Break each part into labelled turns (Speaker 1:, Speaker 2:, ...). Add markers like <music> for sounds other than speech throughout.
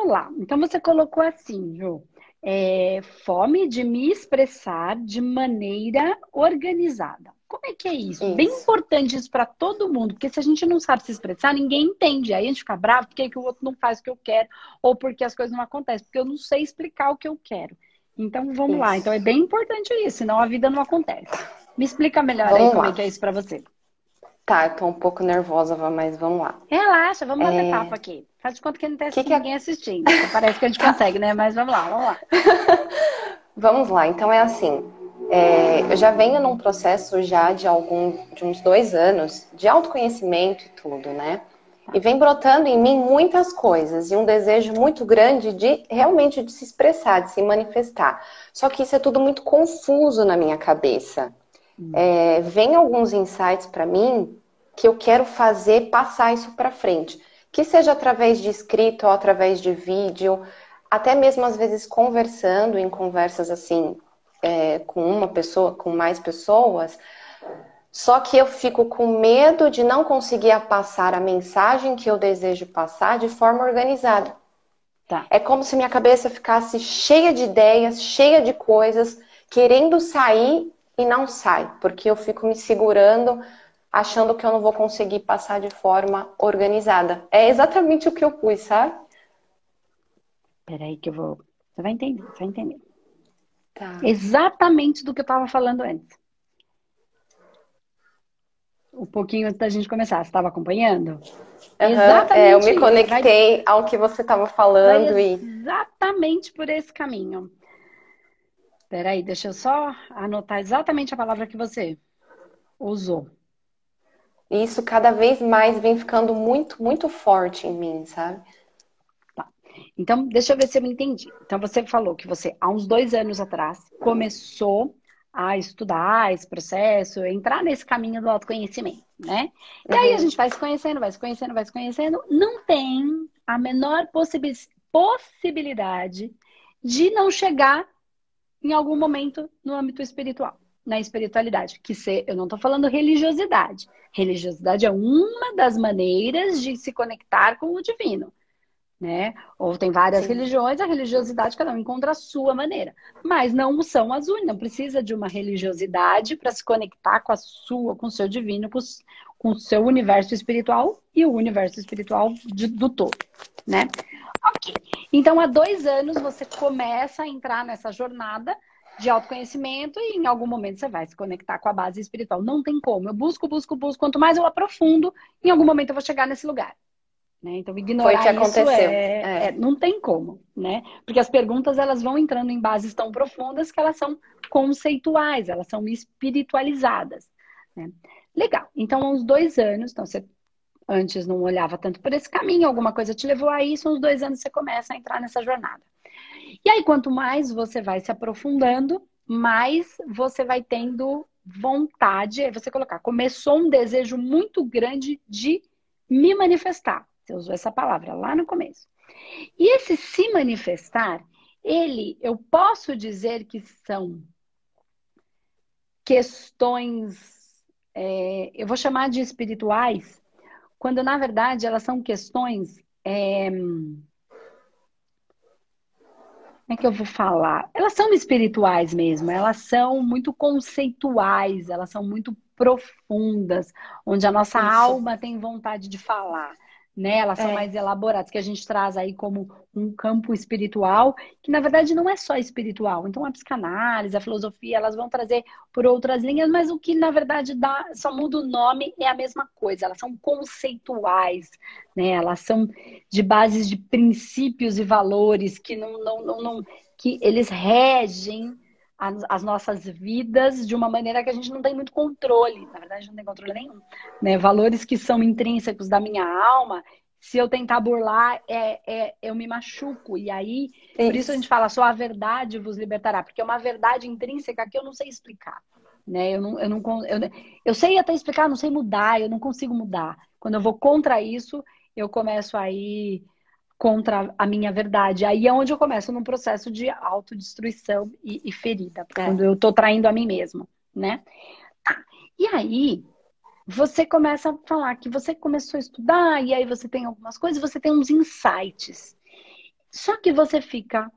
Speaker 1: vamos lá. Então você colocou assim, Ju. É, fome de me expressar de maneira organizada. Como é que é isso? isso. Bem importante isso para todo mundo, porque se a gente não sabe se expressar, ninguém entende. Aí a gente fica bravo porque que o outro não faz o que eu quero, ou porque as coisas não acontecem, porque eu não sei explicar o que eu quero. Então vamos isso. lá. Então é bem importante isso, senão a vida não acontece. Me explica melhor vamos aí lá. como é que é isso para você.
Speaker 2: Tá, eu tô um pouco nervosa, mas vamos lá.
Speaker 1: Relaxa, vamos bater é... papo aqui. Faz de conta que não tem que que é ninguém assistindo. Parece que a gente consegue, né? Mas vamos lá, vamos lá. <laughs>
Speaker 2: vamos lá, então é assim. É, eu já venho num processo já de algum, de uns dois anos de autoconhecimento e tudo, né? E vem brotando em mim muitas coisas e um desejo muito grande de realmente de se expressar, de se manifestar. Só que isso é tudo muito confuso na minha cabeça. Hum. É, vem alguns insights para mim que eu quero fazer passar isso para frente. Que seja através de escrito ou através de vídeo, até mesmo às vezes conversando em conversas assim é, com uma pessoa, com mais pessoas. Só que eu fico com medo de não conseguir passar a mensagem que eu desejo passar de forma organizada. Tá. É como se minha cabeça ficasse cheia de ideias, cheia de coisas, querendo sair e não sai, porque eu fico me segurando achando que eu não vou conseguir passar de forma organizada. É exatamente o que eu pus, sabe?
Speaker 1: Peraí que eu vou. Você vai entender, você vai entender. Tá. Exatamente do que eu estava falando antes. Um pouquinho antes da gente começar. Você estava acompanhando?
Speaker 2: Uhum, exatamente. É, eu me conectei vai... ao que você estava falando
Speaker 1: vai e. Exatamente por esse caminho. Peraí, deixa eu só anotar exatamente a palavra que você usou.
Speaker 2: E isso cada vez mais vem ficando muito, muito forte em mim, sabe?
Speaker 1: Tá. Então, deixa eu ver se eu me entendi. Então, você falou que você, há uns dois anos atrás, começou a estudar esse processo, entrar nesse caminho do autoconhecimento, né? E uhum. aí a gente vai se conhecendo, vai se conhecendo, vai se conhecendo. Não tem a menor possibilidade de não chegar em algum momento no âmbito espiritual na espiritualidade, que ser, eu não estou falando religiosidade. Religiosidade é uma das maneiras de se conectar com o divino, né? Ou tem várias Sim. religiões, a religiosidade cada um encontra a sua maneira, mas não são as únicas. Não precisa de uma religiosidade para se conectar com a sua, com o seu divino, com, com o seu universo espiritual e o universo espiritual de, do todo, né? Ok. Então, há dois anos você começa a entrar nessa jornada de autoconhecimento e em algum momento você vai se conectar com a base espiritual. Não tem como. Eu busco, busco, busco. Quanto mais eu aprofundo, em algum momento eu vou chegar nesse lugar. Né? Então, ignorar Foi que aconteceu. isso é, é. É, não tem como, né? Porque as perguntas elas vão entrando em bases tão profundas que elas são conceituais, elas são espiritualizadas. Né? Legal. Então, há uns dois anos, então você antes não olhava tanto por esse caminho, alguma coisa te levou a isso, uns dois anos você começa a entrar nessa jornada. E aí, quanto mais você vai se aprofundando, mais você vai tendo vontade, aí você colocar, começou um desejo muito grande de me manifestar. Você usou essa palavra lá no começo. E esse se manifestar, ele, eu posso dizer que são questões, é, eu vou chamar de espirituais, quando na verdade elas são questões é, como é que eu vou falar? Elas são espirituais mesmo, elas são muito conceituais, elas são muito profundas, onde a nossa Isso. alma tem vontade de falar né? Elas são é. mais elaboradas, que a gente traz aí como um campo espiritual, que na verdade não é só espiritual. Então a psicanálise, a filosofia, elas vão trazer por outras linhas, mas o que na verdade dá, só muda o nome é a mesma coisa. Elas são conceituais, né? Elas são de bases de princípios e valores que não, não, não, não que eles regem as, as, nossas vidas de uma maneira que a gente não tem muito controle. Na verdade, não tem controle nenhum. Né? Valores que são intrínsecos da minha alma, se eu tentar burlar, é, é, eu me machuco. E aí, isso. por isso a gente fala, só a verdade vos libertará, porque é uma verdade intrínseca que eu não sei explicar. Né? Eu, não, eu, não, eu, eu sei até explicar, não sei mudar, eu não consigo mudar. Quando eu vou contra isso, eu começo aí contra a minha verdade. Aí é onde eu começo num processo de autodestruição e, e ferida, é. quando eu tô traindo a mim mesma, né? Tá. E aí, você começa a falar que você começou a estudar, e aí você tem algumas coisas, você tem uns insights. Só que você fica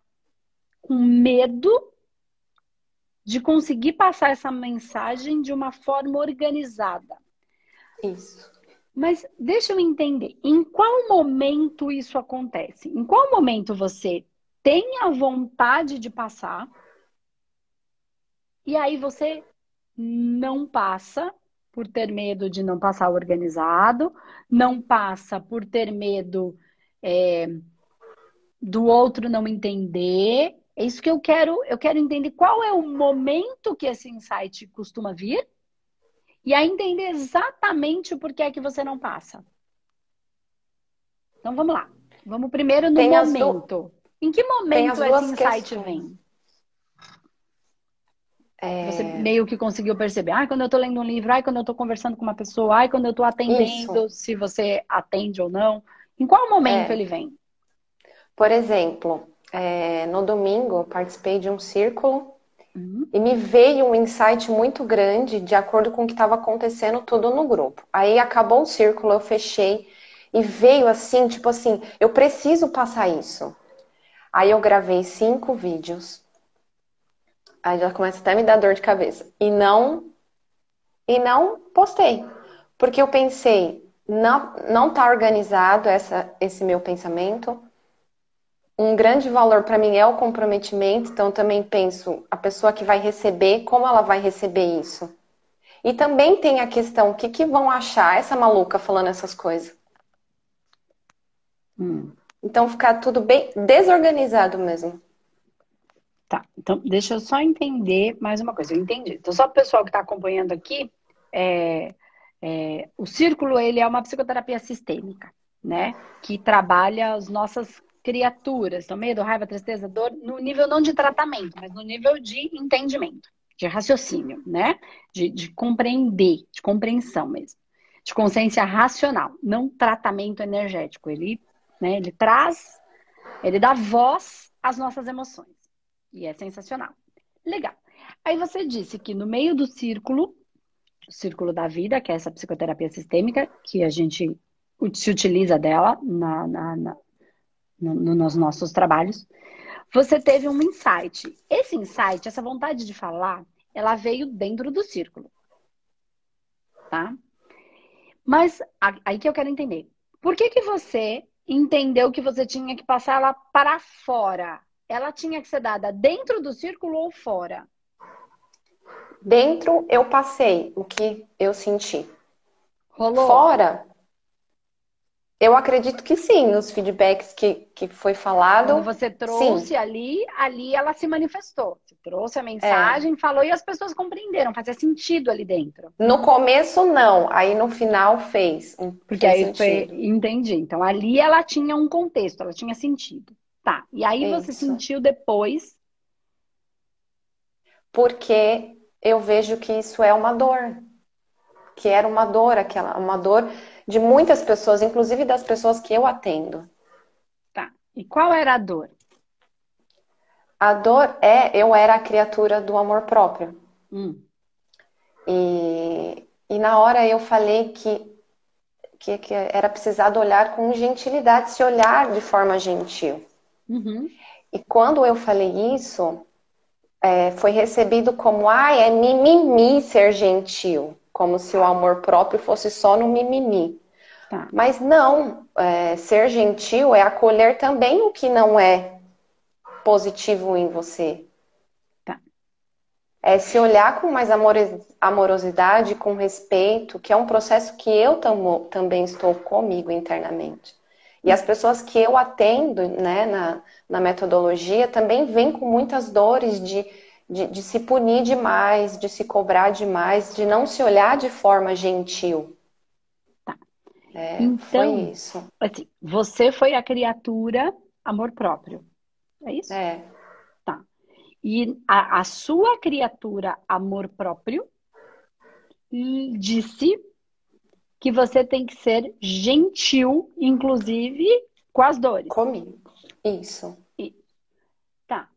Speaker 1: com medo de conseguir passar essa mensagem de uma forma organizada.
Speaker 2: Isso.
Speaker 1: Mas deixa eu entender, em qual momento isso acontece? Em qual momento você tem a vontade de passar e aí você não passa por ter medo de não passar organizado, não passa por ter medo é, do outro não entender. É isso que eu quero, eu quero entender qual é o momento que esse insight costuma vir e aí entender exatamente o porquê é que você não passa. Então vamos lá. Vamos primeiro no Tem momento. Em que momento esse insight questões. vem? É... Você meio que conseguiu perceber. Ai, quando eu tô lendo um livro, ai, quando eu tô conversando com uma pessoa, ai, quando eu tô atendendo, Isso. se você atende ou não. Em qual momento é... ele vem?
Speaker 2: Por exemplo, é, no domingo eu participei de um círculo uhum. e me veio um insight muito grande de acordo com o que estava acontecendo tudo no grupo. Aí acabou o círculo, eu fechei e veio assim, tipo assim, eu preciso passar isso. Aí eu gravei cinco vídeos Aí já começa até a me dar dor de cabeça. E não e não postei. Porque eu pensei, não não tá organizado essa esse meu pensamento. Um grande valor para mim é o comprometimento, então também penso a pessoa que vai receber, como ela vai receber isso. E também tem a questão, o que, que vão achar essa maluca falando essas coisas? Hum. Então ficar tudo bem desorganizado mesmo.
Speaker 1: Tá, então deixa eu só entender mais uma coisa. Eu entendi. Então, só o pessoal que está acompanhando aqui, é, é, o círculo ele é uma psicoterapia sistêmica, né? Que trabalha as nossas criaturas, então, medo, raiva, tristeza, dor, no nível não de tratamento, mas no nível de entendimento, de raciocínio, né? De, de compreender, de compreensão mesmo, de consciência racional, não tratamento energético. Ele, né, ele traz, ele dá voz às nossas emoções. E é sensacional. Legal. Aí você disse que no meio do círculo, o círculo da vida, que é essa psicoterapia sistêmica, que a gente se utiliza dela na, na, na no, nos nossos trabalhos, você teve um insight. Esse insight, essa vontade de falar, ela veio dentro do círculo. Tá? Mas aí que eu quero entender. Por que, que você entendeu que você tinha que passar ela para fora? ela tinha que ser dada dentro do círculo ou fora?
Speaker 2: Dentro eu passei o que eu senti.
Speaker 1: Rolou?
Speaker 2: Fora, eu acredito que sim, os feedbacks que, que foi falado.
Speaker 1: Quando você trouxe sim. ali, ali ela se manifestou. Você trouxe a mensagem, é. falou e as pessoas compreenderam, fazia sentido ali dentro.
Speaker 2: No começo, não. Aí no final fez.
Speaker 1: Porque aí sentido. foi. Entendi. Então ali ela tinha um contexto, ela tinha sentido. Tá. E aí Isso. você sentiu depois?
Speaker 2: Porque eu vejo que isso é uma dor. Que era uma dor, aquela, uma dor de muitas pessoas, inclusive das pessoas que eu atendo.
Speaker 1: Tá. E qual era a dor?
Speaker 2: A dor é eu era a criatura do amor próprio. Hum. E, e na hora eu falei que, que, que era precisado olhar com gentilidade, se olhar de forma gentil. Uhum. E quando eu falei isso, é, foi recebido como, ah, é mimimi ser gentil, como se o amor próprio fosse só no mimimi. Tá. Mas não, é, ser gentil é acolher também o que não é positivo em você. Tá. É se olhar com mais amorosidade, com respeito, que é um processo que eu tamo, também estou comigo internamente. E as pessoas que eu atendo né, na, na metodologia também vêm com muitas dores de, de, de, se punir demais, de se cobrar demais, de não se olhar de forma gentil.
Speaker 1: Tá. É, então, foi isso. Assim, você foi a criatura amor próprio. É isso?
Speaker 2: É.
Speaker 1: Tá. E a, a sua criatura amor próprio disse que você tem que ser gentil, inclusive com as dores.
Speaker 2: Comigo. Isso.
Speaker 1: E, tá.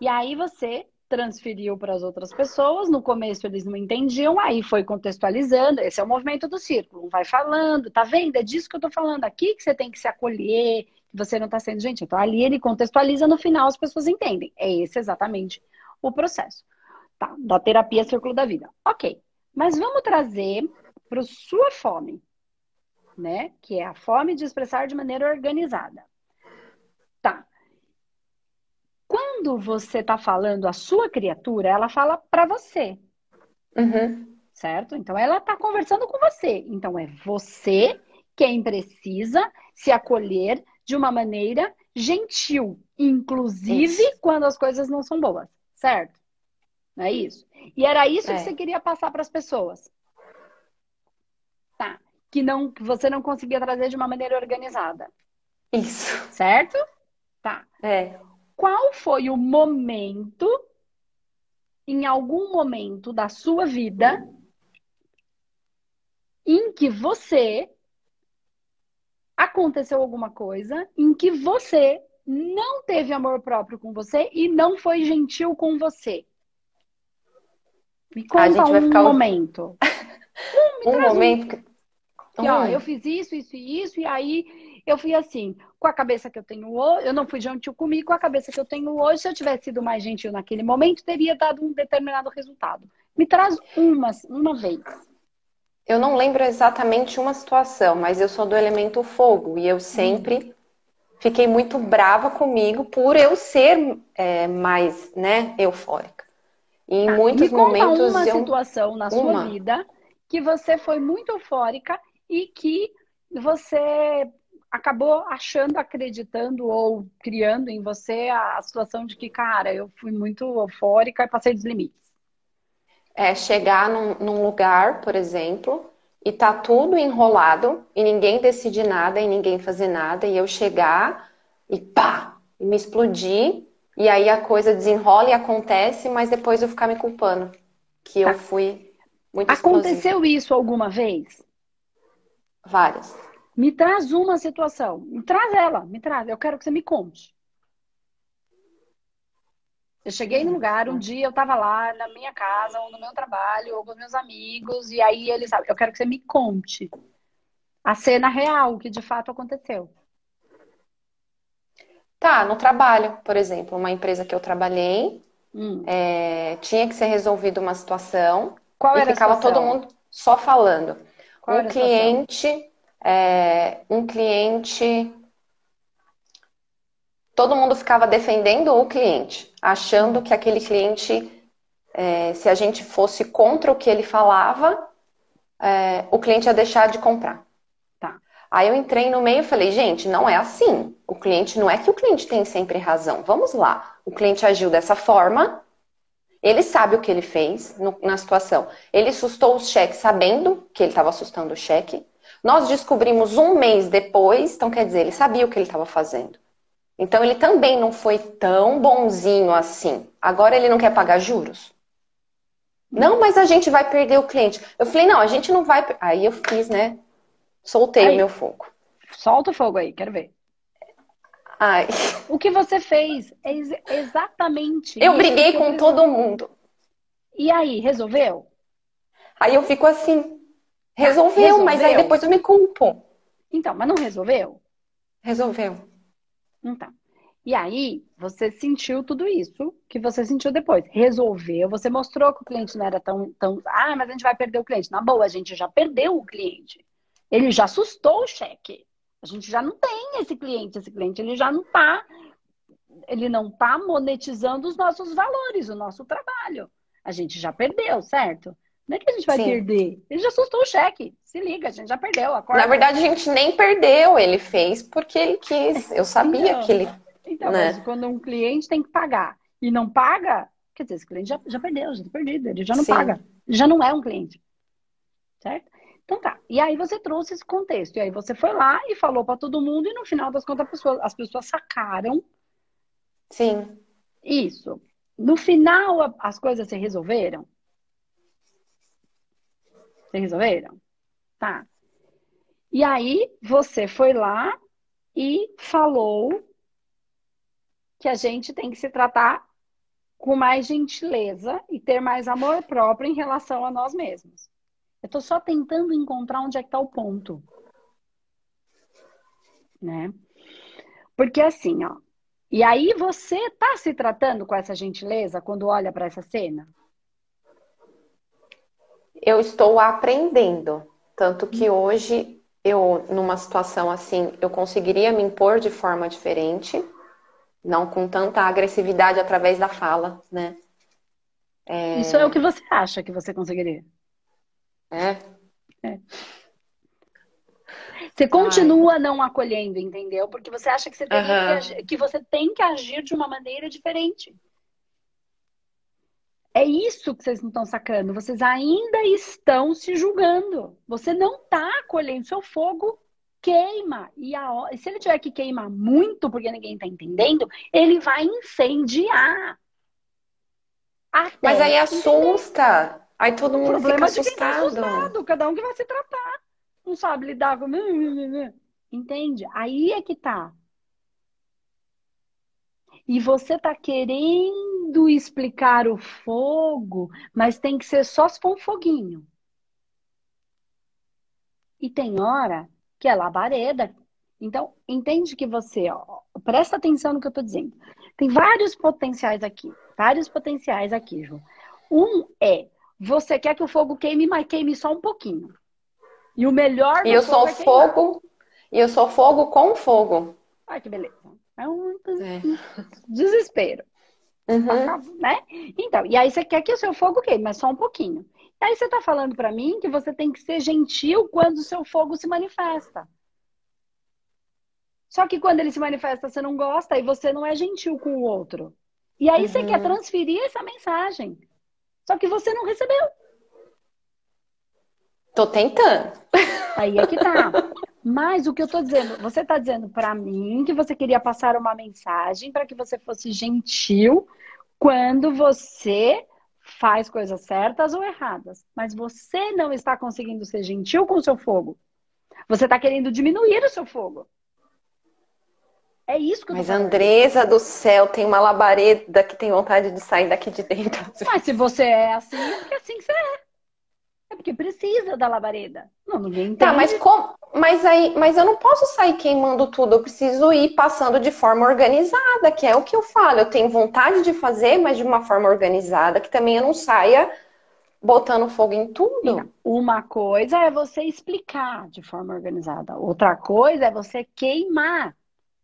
Speaker 1: E aí você transferiu para as outras pessoas. No começo eles não entendiam, aí foi contextualizando. Esse é o movimento do círculo. Vai falando, tá vendo? É disso que eu tô falando aqui que você tem que se acolher, você não está sendo gentil. Então, ali ele contextualiza, no final as pessoas entendem. É esse exatamente o processo. Tá, da terapia Círculo da Vida. Ok. Mas vamos trazer para sua fome, né? Que é a fome de expressar de maneira organizada. Tá. Quando você está falando a sua criatura, ela fala para você.
Speaker 2: Uhum.
Speaker 1: Certo? Então ela está conversando com você. Então é você quem precisa se acolher de uma maneira gentil, inclusive isso. quando as coisas não são boas, certo? Não é isso? E era isso é. que você queria passar para as pessoas. Tá. Que não que você não conseguia trazer de uma maneira organizada.
Speaker 2: Isso.
Speaker 1: Certo? Tá.
Speaker 2: É.
Speaker 1: Qual foi o momento em algum momento da sua vida em que você aconteceu alguma coisa em que você não teve amor próprio com você e não foi gentil com você. Me conta um ficar... momento.
Speaker 2: um, um momento. <laughs>
Speaker 1: Um. Que, ó, eu fiz isso, isso e isso, e aí eu fui assim, com a cabeça que eu tenho hoje, eu não fui gentil comigo, com a cabeça que eu tenho hoje, se eu tivesse sido mais gentil naquele momento, teria dado um determinado resultado. Me traz uma, uma vez.
Speaker 2: Eu não lembro exatamente uma situação, mas eu sou do elemento fogo e eu sempre hum. fiquei muito brava comigo por eu ser é, mais, né, eufórica. E em tá, muitos
Speaker 1: me
Speaker 2: momentos
Speaker 1: uma
Speaker 2: eu...
Speaker 1: situação na sua uma. vida que você foi muito eufórica e que você acabou achando, acreditando ou criando em você a situação de que, cara, eu fui muito eufórica e passei dos limites.
Speaker 2: É chegar num, num lugar, por exemplo, e tá tudo enrolado e ninguém decide nada e ninguém fazer nada e eu chegar e pá, e me explodir e aí a coisa desenrola e acontece, mas depois eu ficar me culpando que tá. eu fui muito
Speaker 1: Aconteceu
Speaker 2: explosiva.
Speaker 1: isso alguma vez?
Speaker 2: Várias.
Speaker 1: Me traz uma situação. Me traz ela, me traz. Eu quero que você me conte. Eu cheguei num lugar, um dia eu tava lá na minha casa, ou no meu trabalho, ou com meus amigos, e aí eles eu quero que você me conte a cena real, que de fato aconteceu.
Speaker 2: Tá, no trabalho, por exemplo, uma empresa que eu trabalhei, hum. é, tinha que ser resolvida uma situação
Speaker 1: Qual
Speaker 2: e
Speaker 1: era
Speaker 2: ficava todo mundo só falando.
Speaker 1: Qual
Speaker 2: um cliente, é, um cliente, todo mundo ficava defendendo o cliente, achando que aquele cliente, é, se a gente fosse contra o que ele falava, é, o cliente ia deixar de comprar. Aí eu entrei no meio e falei, gente, não é assim. O cliente não é que o cliente tem sempre razão. Vamos lá. O cliente agiu dessa forma. Ele sabe o que ele fez no, na situação. Ele assustou o cheque sabendo que ele estava assustando o cheque. Nós descobrimos um mês depois, então quer dizer, ele sabia o que ele estava fazendo. Então ele também não foi tão bonzinho assim. Agora ele não quer pagar juros? Não, mas a gente vai perder o cliente. Eu falei, não, a gente não vai. Aí eu fiz, né? Soltei aí, o meu fogo.
Speaker 1: Solta o fogo aí, quero ver.
Speaker 2: Ai.
Speaker 1: O que você fez é ex exatamente.
Speaker 2: Eu briguei com todo mundo.
Speaker 1: E aí, resolveu?
Speaker 2: Aí eu fico assim. Resolveu, resolveu, mas aí depois eu me culpo.
Speaker 1: Então, mas não resolveu?
Speaker 2: Resolveu.
Speaker 1: Então. E aí, você sentiu tudo isso que você sentiu depois. Resolveu, você mostrou que o cliente não era tão, tão. Ah, mas a gente vai perder o cliente. Na boa, a gente já perdeu o cliente. Ele já assustou o cheque. A gente já não tem esse cliente, esse cliente ele já não está, ele não está monetizando os nossos valores, o nosso trabalho. A gente já perdeu, certo? Não é que a gente vai Sim. perder. Ele já assustou o cheque. Se liga, a gente já perdeu. Acorda.
Speaker 2: Na verdade, a gente nem perdeu. Ele fez porque ele quis. Eu sabia
Speaker 1: então,
Speaker 2: que ele.
Speaker 1: Então, né? mas quando um cliente tem que pagar e não paga, quer dizer, esse cliente já, já perdeu, já está perdido. Ele já não Sim. paga. Ele já não é um cliente. Certo? Então tá. E aí você trouxe esse contexto. E aí você foi lá e falou para todo mundo, e no final das contas as pessoas sacaram.
Speaker 2: Sim.
Speaker 1: Isso. No final as coisas se resolveram? Se resolveram? Tá. E aí você foi lá e falou que a gente tem que se tratar com mais gentileza e ter mais amor próprio em relação a nós mesmos. Eu estou só tentando encontrar onde é que está o ponto. Né? Porque assim, ó. E aí você tá se tratando com essa gentileza quando olha para essa cena?
Speaker 2: Eu estou aprendendo. Tanto que hoje, eu, numa situação assim, eu conseguiria me impor de forma diferente, não com tanta agressividade através da fala, né?
Speaker 1: É... Isso é o que você acha que você conseguiria?
Speaker 2: É. é.
Speaker 1: Você continua Ai. não acolhendo, entendeu? Porque você acha que você, uhum. que, que você tem que agir de uma maneira diferente. É isso que vocês não estão sacando. Vocês ainda estão se julgando. Você não está acolhendo. Seu fogo queima. E a, se ele tiver que queimar muito, porque ninguém está entendendo, ele vai incendiar.
Speaker 2: Até Mas aí assusta. Aí todo mundo fica tá assustado. Tá assustado.
Speaker 1: Cada um que vai se tratar. Não sabe lidar com. <laughs> Entende? Aí é que tá. E você tá querendo explicar o fogo, mas tem que ser só se for um foguinho. E tem hora que é labareda. Então, entende que você, ó, presta atenção no que eu tô dizendo. Tem vários potenciais aqui. Vários potenciais aqui, Ju. Um é, você quer que o fogo queime, mas queime só um pouquinho. E o melhor
Speaker 2: E eu sou é fogo, e eu sou fogo com fogo.
Speaker 1: Ai, que beleza. É um é. desespero. Uhum. Né? Então, e aí você quer que o seu fogo queime, mas só um pouquinho. E aí você tá falando para mim que você tem que ser gentil quando o seu fogo se manifesta. Só que quando ele se manifesta, você não gosta e você não é gentil com o outro. E aí uhum. você quer transferir essa mensagem. Só que você não recebeu.
Speaker 2: Tô tentando.
Speaker 1: Aí é que tá. <laughs> Mas o que eu tô dizendo, você tá dizendo para mim que você queria passar uma mensagem para que você fosse gentil quando você faz coisas certas ou erradas. Mas você não está conseguindo ser gentil com o seu fogo. Você está querendo diminuir o seu fogo. É isso que eu
Speaker 2: Mas Andresa do céu, tem uma labareda que tem vontade de sair daqui de dentro. <laughs>
Speaker 1: Mas se você é assim, é porque assim que você é. É porque precisa da labareda. Não, ninguém entende.
Speaker 2: Tá, mas como. Mas aí, mas eu não posso sair queimando tudo, eu preciso ir passando de forma organizada, que é o que eu falo. Eu tenho vontade de fazer, mas de uma forma organizada, que também eu não saia botando fogo em tudo.
Speaker 1: Uma coisa é você explicar de forma organizada, outra coisa é você queimar.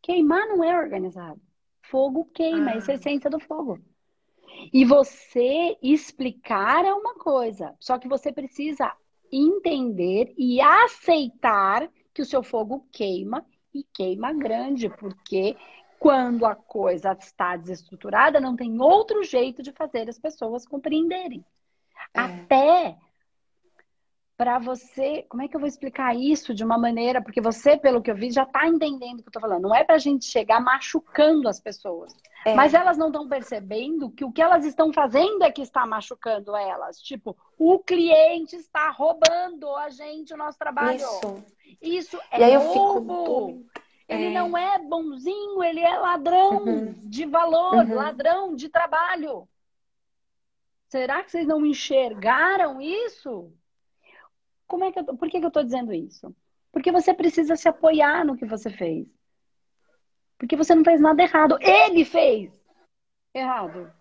Speaker 1: Queimar não é organizado. Fogo queima, ah. essa é a essência do fogo. E você explicar é uma coisa, só que você precisa entender e aceitar que o seu fogo queima e queima grande, porque quando a coisa está desestruturada, não tem outro jeito de fazer as pessoas compreenderem. É. Até para você, como é que eu vou explicar isso de uma maneira, porque você, pelo que eu vi, já está entendendo o que eu estou falando. Não é para a gente chegar machucando as pessoas. É. Mas elas não estão percebendo que o que elas estão fazendo é que está machucando elas. Tipo, o cliente está roubando a gente o nosso trabalho. Isso, isso é e aí roubo. Fico... Ele é. não é bonzinho, ele é ladrão uhum. de valor, uhum. ladrão de trabalho. Será que vocês não enxergaram isso? Como é que eu, por que, que eu estou dizendo isso? Porque você precisa se apoiar no que você fez. Porque você não fez nada errado. Ele fez errado.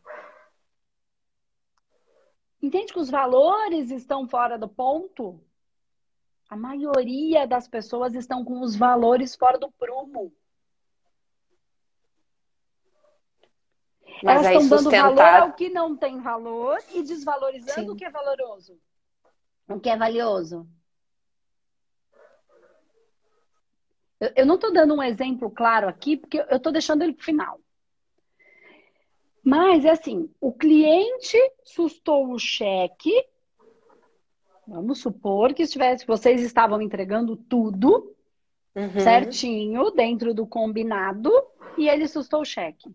Speaker 1: Entende que os valores estão fora do ponto? A maioria das pessoas estão com os valores fora do prumo. Mas Elas estão sustentar... dando valor ao que não tem valor e desvalorizando Sim. o que é valoroso o que é valioso. Eu, eu não estou dando um exemplo claro aqui, porque eu estou deixando ele para o final. Mas é assim, o cliente sustou o cheque. Vamos supor que estivesse, vocês estavam entregando tudo uhum. certinho dentro do combinado e ele sustou o cheque.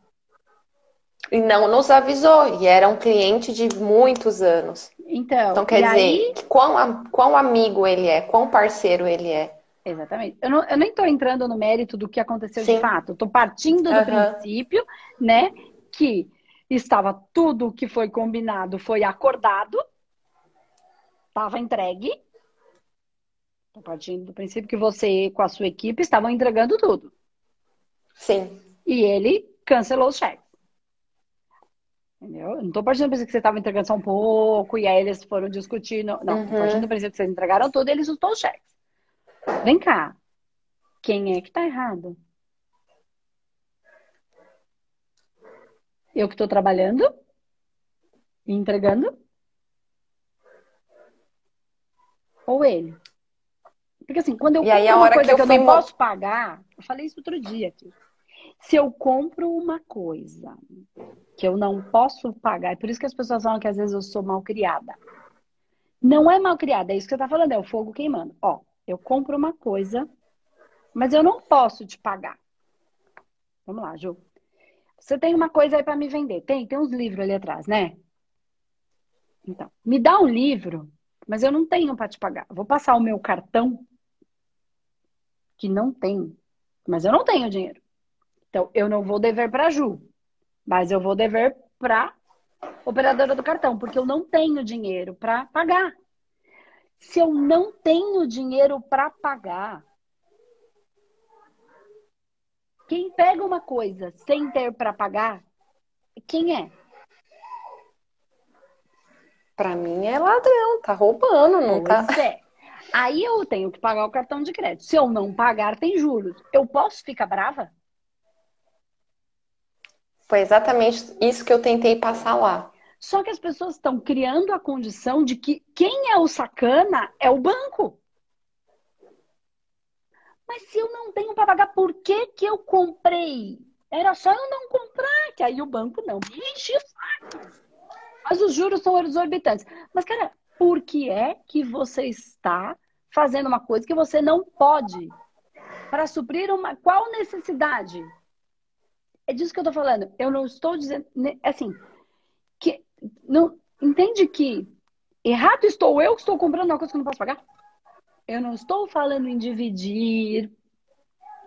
Speaker 2: E não nos avisou, e era um cliente de muitos anos.
Speaker 1: Então,
Speaker 2: então quer dizer, aí... quão, quão amigo ele é, quão parceiro ele é.
Speaker 1: Exatamente. Eu, não, eu nem estou entrando no mérito do que aconteceu Sim. de fato. Estou partindo do uhum. princípio, né, que estava tudo que foi combinado, foi acordado, estava entregue. Estou partindo do princípio que você com a sua equipe estavam entregando tudo.
Speaker 2: Sim.
Speaker 1: E ele cancelou os cheques. Entendeu? não tô partindo do princípio que você estava entregando só um pouco, e aí eles foram discutindo. Não, uhum. tô partindo do princípio que vocês entregaram tudo e ele soltou os cheques. Vem cá. Quem é que tá errado? Eu que estou trabalhando e entregando? Ou ele? Porque assim, quando eu
Speaker 2: e compro uma
Speaker 1: coisa
Speaker 2: que eu,
Speaker 1: que eu não posso pagar, eu falei isso outro dia aqui. Se eu compro uma coisa que eu não posso pagar, é por isso que as pessoas falam que às vezes eu sou mal criada. Não é mal criada, é isso que você tá falando, é o fogo queimando. Ó, eu compro uma coisa, mas eu não posso te pagar. Vamos lá, Ju. Você tem uma coisa aí para me vender. Tem, tem uns livros ali atrás, né? Então, me dá um livro, mas eu não tenho para te pagar. Vou passar o meu cartão, que não tem, mas eu não tenho dinheiro. Então, eu não vou dever para Ju, mas eu vou dever para operadora do cartão, porque eu não tenho dinheiro para pagar. Se eu não tenho dinheiro para pagar, quem pega uma coisa sem ter para pagar, quem é?
Speaker 2: Para mim é ladrão, tá roubando, não
Speaker 1: tá? pois tá? É. Aí eu tenho que pagar o cartão de crédito. Se eu não pagar, tem juros. Eu posso ficar brava?
Speaker 2: Foi exatamente isso que eu tentei passar lá.
Speaker 1: Só que as pessoas estão criando a condição de que quem é o sacana é o banco. Mas se eu não tenho para pagar, por que, que eu comprei? Era só eu não comprar, que aí o banco não me enche o saco. Mas os juros são exorbitantes. Mas, cara, por que é que você está fazendo uma coisa que você não pode? Para suprir uma. Qual necessidade? É disso que eu tô falando. Eu não estou dizendo. Assim, que. Não, entende que errado estou eu que estou comprando uma coisa que eu não posso pagar? Eu não estou falando em dividir.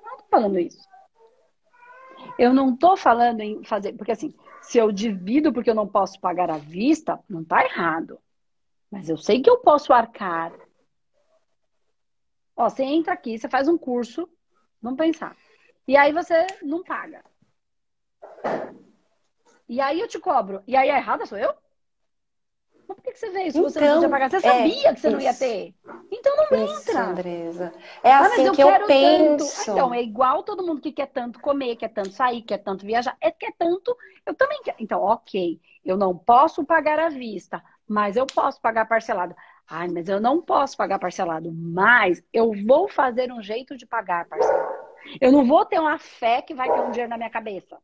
Speaker 1: Não estou falando isso. Eu não estou falando em fazer. Porque assim, se eu divido porque eu não posso pagar à vista, não está errado. Mas eu sei que eu posso arcar. Ó, você entra aqui, você faz um curso, vamos pensar. E aí você não paga. E aí eu te cobro. E aí a errada sou eu? Mas por que, você veio se então, você não podia pagar? Você é, sabia que você isso. não ia ter. Então não isso, entra.
Speaker 2: Andresa. É ah, assim eu que eu penso.
Speaker 1: Tanto. Então, é igual todo mundo que quer tanto comer, quer tanto sair, quer tanto viajar. É quer tanto, eu também quero. Então, ok, eu não posso pagar à vista, mas eu posso pagar parcelado. Ai, mas eu não posso pagar parcelado, mas eu vou fazer um jeito de pagar parcelado. Eu não vou ter uma fé que vai ter um dinheiro na minha cabeça.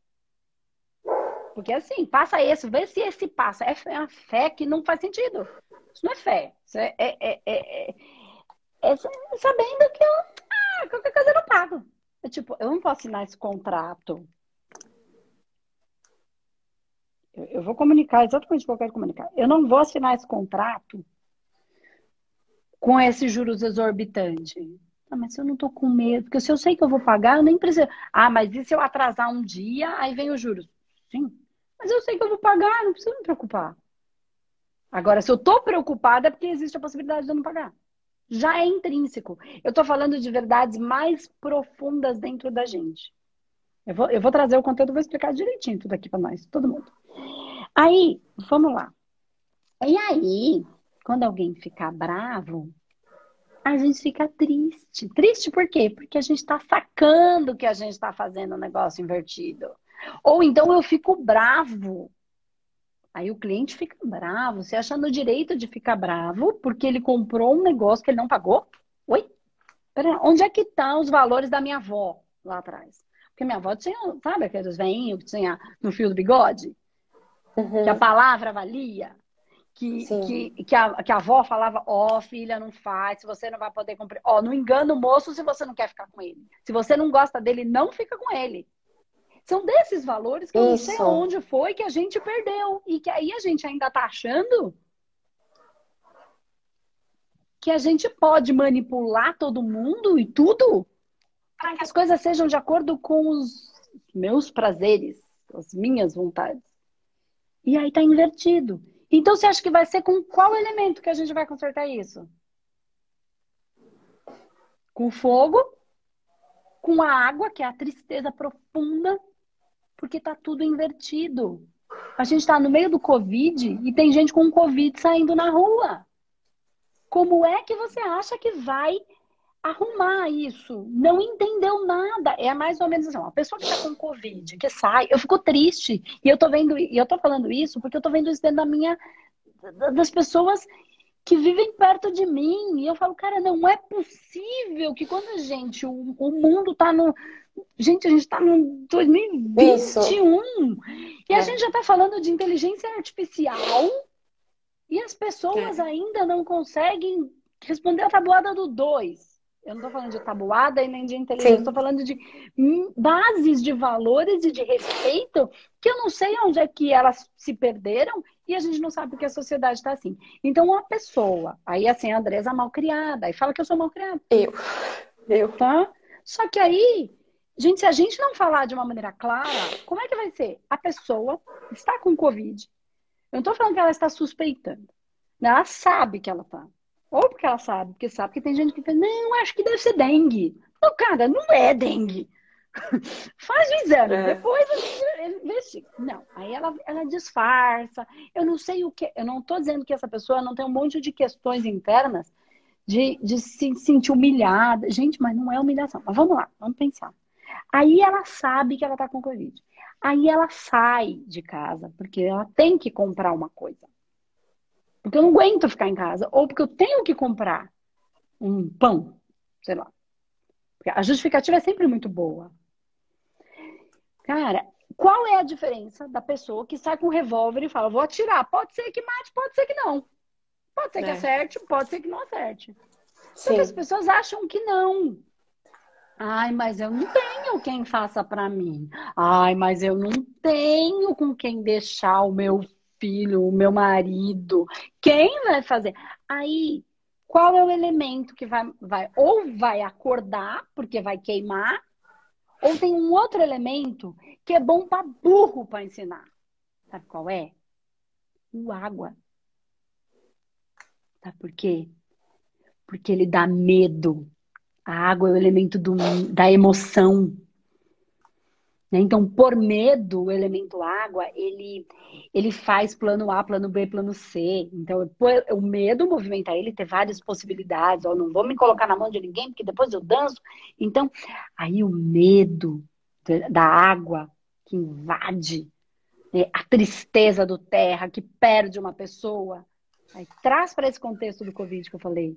Speaker 1: Porque assim, passa esse, vê se esse passa. É, é uma fé que não faz sentido. Isso não é fé. Isso é, é, é, é, é sabendo que eu, ah, qualquer coisa eu não pago. É tipo, eu não posso assinar esse contrato. Eu, eu vou comunicar exatamente o que eu quero comunicar. Eu não vou assinar esse contrato com esses juros exorbitantes. Ah, mas eu não tô com medo, porque se eu sei que eu vou pagar, eu nem preciso. Ah, mas e se eu atrasar um dia, aí vem os juros? Sim. Mas eu sei que eu vou pagar, não preciso me preocupar. Agora, se eu tô preocupada, é porque existe a possibilidade de eu não pagar. Já é intrínseco. Eu tô falando de verdades mais profundas dentro da gente. Eu vou, eu vou trazer o conteúdo, vou explicar direitinho tudo aqui para nós, todo mundo. Aí, vamos lá. E aí, quando alguém ficar bravo, a gente fica triste. Triste por quê? Porque a gente está sacando que a gente está fazendo um negócio invertido. Ou então eu fico bravo. Aí o cliente fica bravo, você achando o direito de ficar bravo porque ele comprou um negócio que ele não pagou? Oi? Pera, onde é que estão tá os valores da minha avó lá atrás? Porque minha avó tinha, sabe aqueles veinhos que tinha no fio do bigode? Uhum. Que a palavra valia? Que, que, que, a, que a avó falava, ó, oh, filha, não faz, se você não vai poder comprar. Ó, oh, não engana o moço se você não quer ficar com ele. Se você não gosta dele, não fica com ele. São desses valores que eu Isso. não sei onde foi que a gente perdeu. E que aí a gente ainda está achando que a gente pode manipular todo mundo e tudo para que as coisas sejam de acordo com os meus prazeres, as minhas vontades. E aí tá invertido. Então você acha que vai ser com qual elemento que a gente vai consertar isso? Com fogo com a água, que é a tristeza profunda, porque tá tudo invertido. A gente está no meio do Covid e tem gente com Covid saindo na rua. Como é que você acha que vai arrumar isso? Não entendeu nada. É mais ou menos assim, uma pessoa que está com Covid, que sai, eu fico triste. E eu tô vendo, e eu tô falando isso porque eu tô vendo isso dentro da minha das pessoas que vivem perto de mim. E eu falo, cara, não é possível que quando a gente, o, o mundo tá no. Gente, a gente tá no 2021 Isso. e a é. gente já tá falando de inteligência artificial e as pessoas é. ainda não conseguem responder a tabuada do 2. Eu não estou falando de tabuada e nem de inteligência, estou falando de bases de valores e de respeito que eu não sei onde é que elas se perderam e a gente não sabe porque a sociedade está assim. Então, uma pessoa, aí assim, a Andresa mal criada, aí fala que eu sou mal criada.
Speaker 2: Eu. Eu.
Speaker 1: Tá? Só que aí, gente, se a gente não falar de uma maneira clara, como é que vai ser? A pessoa está com Covid. Eu não estou falando que ela está suspeitando. Ela sabe que ela está. Ou porque ela sabe, porque sabe que tem gente que pensa, não, acho que deve ser dengue. Não, cara, não é dengue. <laughs> Faz o exame, é. depois investiga. Não, aí ela, ela disfarça. Eu não sei o que. Eu não estou dizendo que essa pessoa não tem um monte de questões internas de, de se sentir humilhada. Gente, mas não é humilhação. Mas vamos lá, vamos pensar. Aí ela sabe que ela está com Covid. Aí ela sai de casa, porque ela tem que comprar uma coisa. Porque eu não aguento ficar em casa. Ou porque eu tenho que comprar um pão, sei lá. Porque a justificativa é sempre muito boa. Cara, qual é a diferença da pessoa que sai com um revólver e fala, vou atirar? Pode ser que mate, pode ser que não. Pode ser que é. acerte, pode ser que não acerte. Só que as pessoas acham que não. Ai, mas eu não tenho quem faça para mim. Ai, mas eu não tenho com quem deixar o meu filho, o meu marido. Quem vai fazer? Aí, qual é o elemento que vai, vai ou vai acordar, porque vai queimar, ou tem um outro elemento que é bom para burro para ensinar. Sabe qual é? O água. Sabe por quê? Porque ele dá medo. A água é o elemento do, da emoção. Né? Então, por medo, o elemento água, ele, ele faz plano A, plano B, plano C. Então, o medo movimenta ele, ter várias possibilidades. Ó, não vou me colocar na mão de ninguém, porque depois eu danço. Então, aí o medo da água que invade, né? a tristeza do terra que perde uma pessoa, aí traz para esse contexto do Covid que eu falei.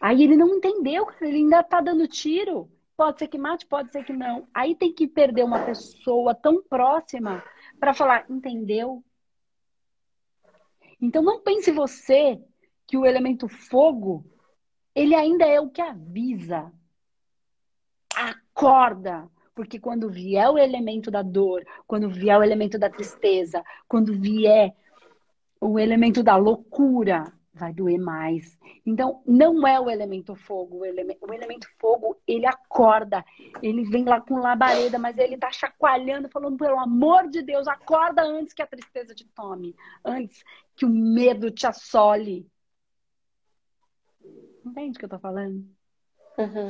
Speaker 1: Aí ele não entendeu, ele ainda tá dando tiro. Pode ser que mate, pode ser que não. Aí tem que perder uma pessoa tão próxima para falar, entendeu? Então não pense você que o elemento fogo, ele ainda é o que avisa. Acorda, porque quando vier o elemento da dor, quando vier o elemento da tristeza, quando vier o elemento da loucura, vai doer mais. Então, não é o elemento fogo. O elemento, o elemento fogo, ele acorda. Ele vem lá com labareda, mas ele tá chacoalhando, falando, pelo amor de Deus, acorda antes que a tristeza te tome. Antes que o medo te assole. Entende o que eu tô falando?
Speaker 2: Uhum.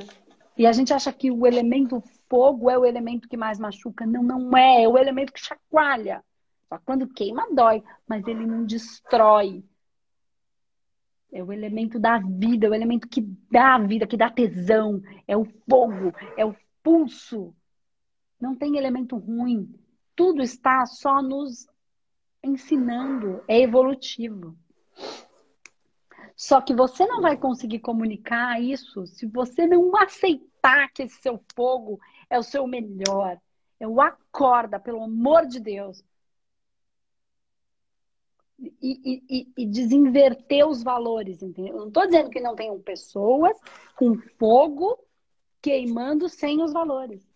Speaker 1: E a gente acha que o elemento fogo é o elemento que mais machuca. Não, não é. É o elemento que chacoalha. Só quando queima, dói. Mas ele não destrói é o elemento da vida, é o elemento que dá a vida, que dá tesão. É o fogo, é o pulso. Não tem elemento ruim. Tudo está só nos ensinando. É evolutivo. Só que você não vai conseguir comunicar isso se você não aceitar que esse seu fogo é o seu melhor. O acorda, pelo amor de Deus e, e, e, desinverter os valores, entendeu? Eu não estou dizendo que não tenham pessoas com fogo queimando sem os valores.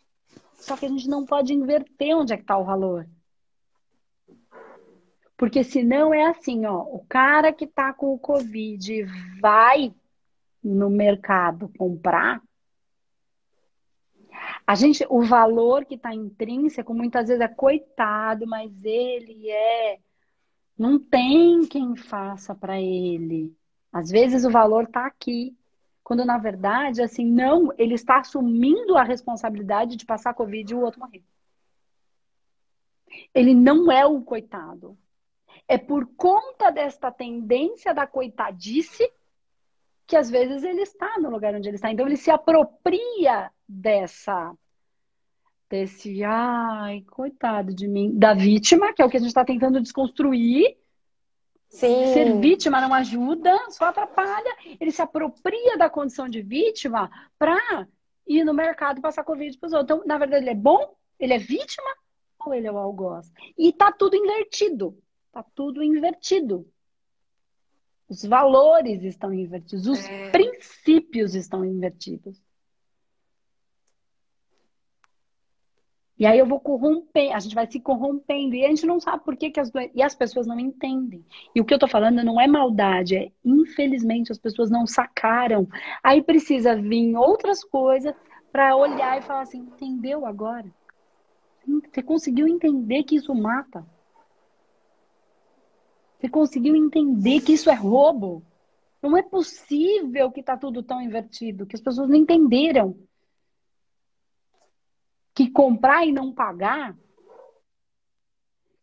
Speaker 1: Só que a gente não pode inverter onde é que está o valor. Porque senão é assim, ó, o cara que está com o Covid vai no mercado comprar, a gente, o valor que está intrínseco muitas vezes é coitado, mas ele é não tem quem faça para ele. Às vezes o valor está aqui. Quando na verdade, assim, não, ele está assumindo a responsabilidade de passar Covid e o outro morrer. Ele não é o coitado. É por conta desta tendência da coitadice que às vezes ele está no lugar onde ele está. Então ele se apropria dessa desse ai, coitado de mim, da vítima, que é o que a gente está tentando desconstruir. Sim. Ser vítima não ajuda, só atrapalha. Ele se apropria da condição de vítima para ir no mercado e passar Covid para os outros. Então, na verdade, ele é bom, ele é vítima ou ele é o algoz? E tá tudo invertido. Tá tudo invertido. Os valores estão invertidos, os é. princípios estão invertidos. E aí eu vou corromper, a gente vai se corrompendo e a gente não sabe por que, que as e as pessoas não entendem. E o que eu tô falando não é maldade, é infelizmente as pessoas não sacaram. Aí precisa vir outras coisas para olhar e falar assim, entendeu agora? Você conseguiu entender que isso mata? Você conseguiu entender que isso é roubo? Não é possível que está tudo tão invertido, que as pessoas não entenderam que comprar e não pagar,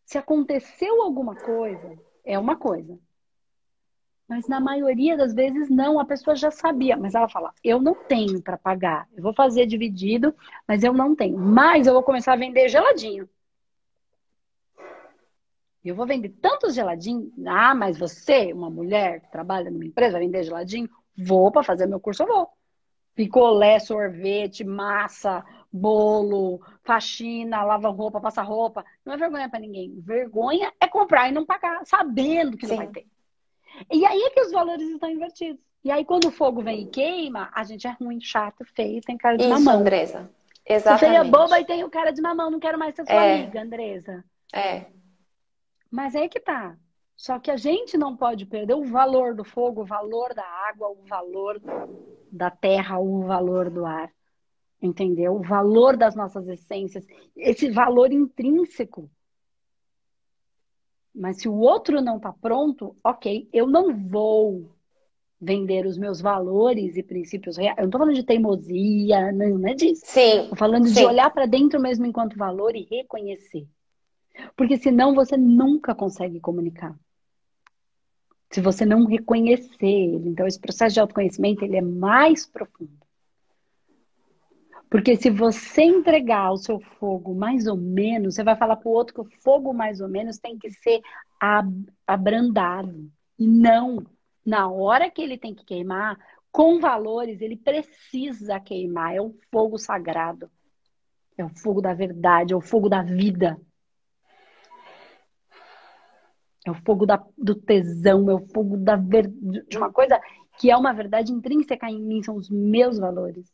Speaker 1: se aconteceu alguma coisa, é uma coisa. Mas na maioria das vezes não, a pessoa já sabia, mas ela fala: "Eu não tenho para pagar. Eu vou fazer dividido, mas eu não tenho. Mas eu vou começar a vender geladinho." Eu vou vender tantos geladinhos. Ah, mas você, uma mulher que trabalha numa empresa, vender geladinho? Vou para fazer meu curso, eu vou. Picolé, sorvete, massa, bolo, faxina, lava roupa, passa roupa. Não é vergonha para ninguém. Vergonha é comprar e não pagar, sabendo que Sim. não vai ter. E aí é que os valores estão invertidos. E aí, quando o fogo vem e queima, a gente é ruim, chato, feio, tem cara de Isso, mamão.
Speaker 2: Andresa. Exatamente.
Speaker 1: Feia, boba e tem o cara de mamão. Não quero mais ser sua é. amiga, Andresa.
Speaker 2: É.
Speaker 1: Mas é que tá. Só que a gente não pode perder o valor do fogo, o valor da água, o valor da terra, o valor do ar. Entendeu? O valor das nossas essências, esse valor intrínseco. Mas se o outro não está pronto, ok, eu não vou vender os meus valores e princípios reais. Eu não estou falando de teimosia, não, não é disso.
Speaker 2: Sim.
Speaker 1: Estou falando
Speaker 2: sim.
Speaker 1: de olhar para dentro mesmo enquanto valor e reconhecer. Porque senão você nunca consegue comunicar. Se você não reconhecer ele. Então, esse processo de autoconhecimento, ele é mais profundo. Porque se você entregar o seu fogo mais ou menos, você vai falar para o outro que o fogo mais ou menos tem que ser abrandado. E não, na hora que ele tem que queimar, com valores, ele precisa queimar. É o fogo sagrado. É o fogo da verdade, é o fogo da vida. É o fogo da, do tesão, é o fogo da ver, de uma coisa que é uma verdade intrínseca em mim, são os meus valores.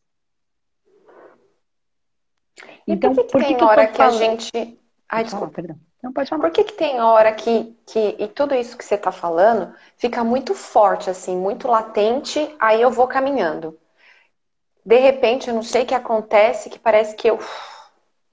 Speaker 2: Então, por que, que, por que tem que hora que a gente. Ai, desculpa. perdão. Não pode falar. Por que, que tem hora que, que. E tudo isso que você está falando fica muito forte, assim, muito latente, aí eu vou caminhando. De repente, eu não sei o que acontece, que parece que eu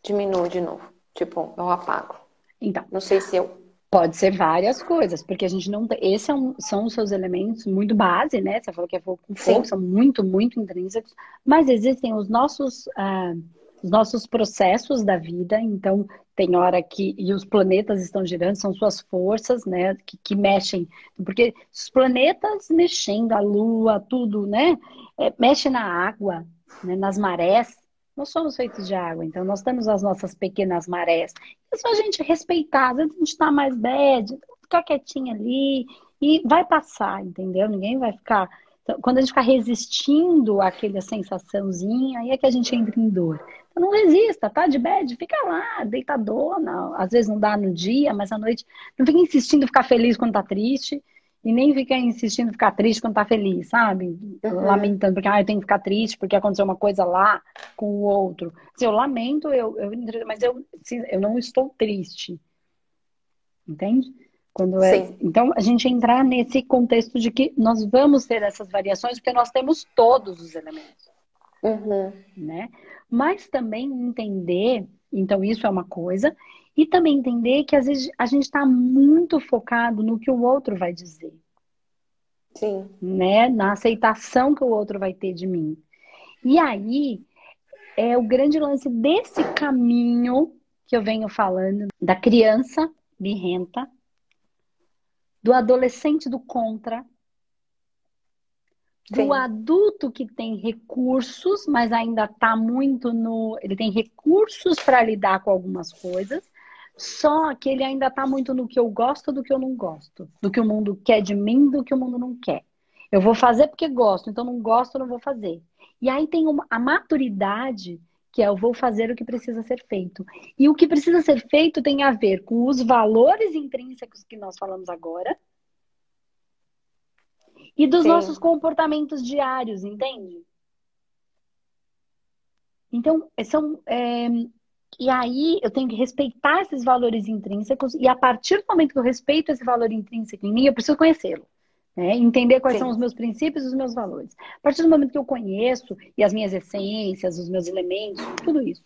Speaker 2: diminuo de novo. Tipo, eu apago. Então. Não sei se eu
Speaker 1: Pode ser várias coisas, porque a gente não tem. Esses são, são os seus elementos muito base, né? Você falou que é fogo com fogo, são muito, muito intrínsecos, mas existem os nossos, ah, os nossos processos da vida, então tem hora que. E os planetas estão girando, são suas forças, né? Que, que mexem. Porque os planetas mexendo, a lua, tudo, né? É, mexe na água, né? nas marés. Nós somos feitos de água, então nós temos as nossas pequenas marés. É só a gente respeitar. Às vezes a gente tá mais bad, ficar quietinho ali e vai passar, entendeu? Ninguém vai ficar. Então, quando a gente ficar resistindo àquela sensaçãozinha, aí é que a gente entra em dor. Então não resista, tá? De bad, fica lá, deitadona. Às vezes não dá no dia, mas à noite. Não fica insistindo em ficar feliz quando tá triste. E nem fica insistindo em ficar triste quando tá feliz, sabe? Uhum. Lamentando, porque ah, eu tenho que ficar triste porque aconteceu uma coisa lá com o outro. Se eu lamento, eu, eu mas eu, eu não estou triste. Entende? Quando é... Então, a gente entrar nesse contexto de que nós vamos ter essas variações porque nós temos todos os elementos.
Speaker 2: Uhum.
Speaker 1: Né? Mas também entender, então isso é uma coisa, e também entender que às vezes a gente está muito focado no que o outro vai dizer.
Speaker 2: Sim.
Speaker 1: Né? Na aceitação que o outro vai ter de mim. E aí é o grande lance desse caminho que eu venho falando da criança birrenta, do adolescente do contra, do Sim. adulto que tem recursos, mas ainda está muito no. Ele tem recursos para lidar com algumas coisas, só que ele ainda está muito no que eu gosto do que eu não gosto, do que o mundo quer de mim, do que o mundo não quer. Eu vou fazer porque gosto, então não gosto, não vou fazer. E aí tem uma, a maturidade, que é eu vou fazer o que precisa ser feito. E o que precisa ser feito tem a ver com os valores intrínsecos que nós falamos agora, e dos Sim. nossos comportamentos diários, entende? Então, são. É, e aí eu tenho que respeitar esses valores intrínsecos, e a partir do momento que eu respeito esse valor intrínseco em mim, eu preciso conhecê-lo. Né? Entender quais Sim. são os meus princípios e os meus valores. A partir do momento que eu conheço, e as minhas essências, os meus elementos, tudo isso.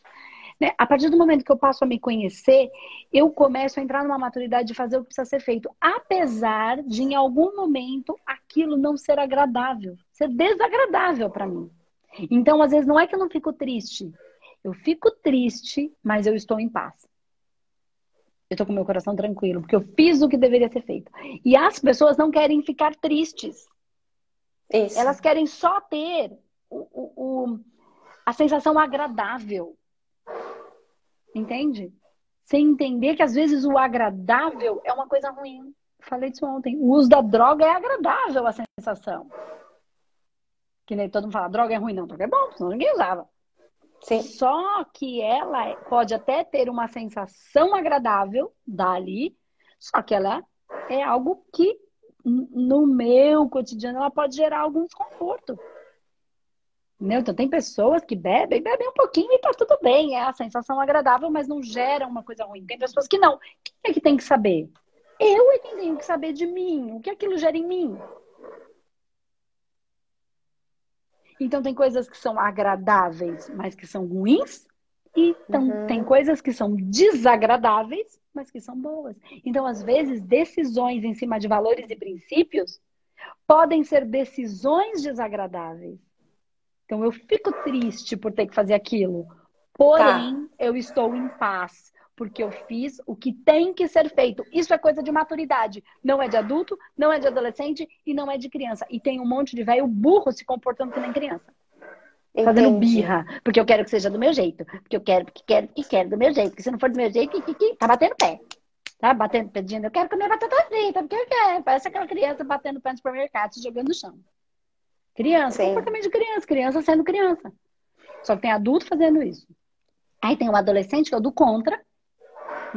Speaker 1: Né? A partir do momento que eu passo a me conhecer, eu começo a entrar numa maturidade de fazer o que precisa ser feito. Apesar de, em algum momento, aquilo não ser agradável, ser desagradável para mim. Então, às vezes, não é que eu não fico triste. Eu fico triste, mas eu estou em paz. Eu estou com meu coração tranquilo, porque eu fiz o que deveria ser feito. E as pessoas não querem ficar tristes. Isso. Elas querem só ter o, o, o, a sensação agradável. Entende? Sem entender que às vezes o agradável é uma coisa ruim. Falei disso ontem. O uso da droga é agradável a sensação. Que nem todo mundo fala, droga é ruim, não, droga é bom, senão ninguém usava. Sim. Só que ela pode até ter uma sensação agradável dali, só que ela é algo que no meu cotidiano ela pode gerar algum desconforto. Entendeu? Então, tem pessoas que bebem, bebem um pouquinho e tá tudo bem. É a sensação agradável, mas não gera uma coisa ruim. Tem pessoas que não. Quem é que tem que saber? Eu é quem tenho que saber de mim. O que aquilo gera em mim? Então, tem coisas que são agradáveis, mas que são ruins. E então, uhum. tem coisas que são desagradáveis, mas que são boas. Então, às vezes, decisões em cima de valores e princípios podem ser decisões desagradáveis então eu fico triste por ter que fazer aquilo. Porém, tá. eu estou em paz, porque eu fiz o que tem que ser feito. Isso é coisa de maturidade. Não é de adulto, não é de adolescente e não é de criança. E tem um monte de velho burro se comportando que nem criança. Entendi. Fazendo birra, porque eu quero que seja do meu jeito, porque eu quero, porque quero, que quero do meu jeito, porque se não for do meu jeito, que, que, tá batendo pé. Tá batendo, pedindo, eu quero comer batata frita, porque eu quero. Parece aquela criança batendo pé no supermercado, se jogando no chão. Criança, Sim. comportamento de criança, criança sendo criança. Só que tem adulto fazendo isso. Aí tem um adolescente que é o do contra.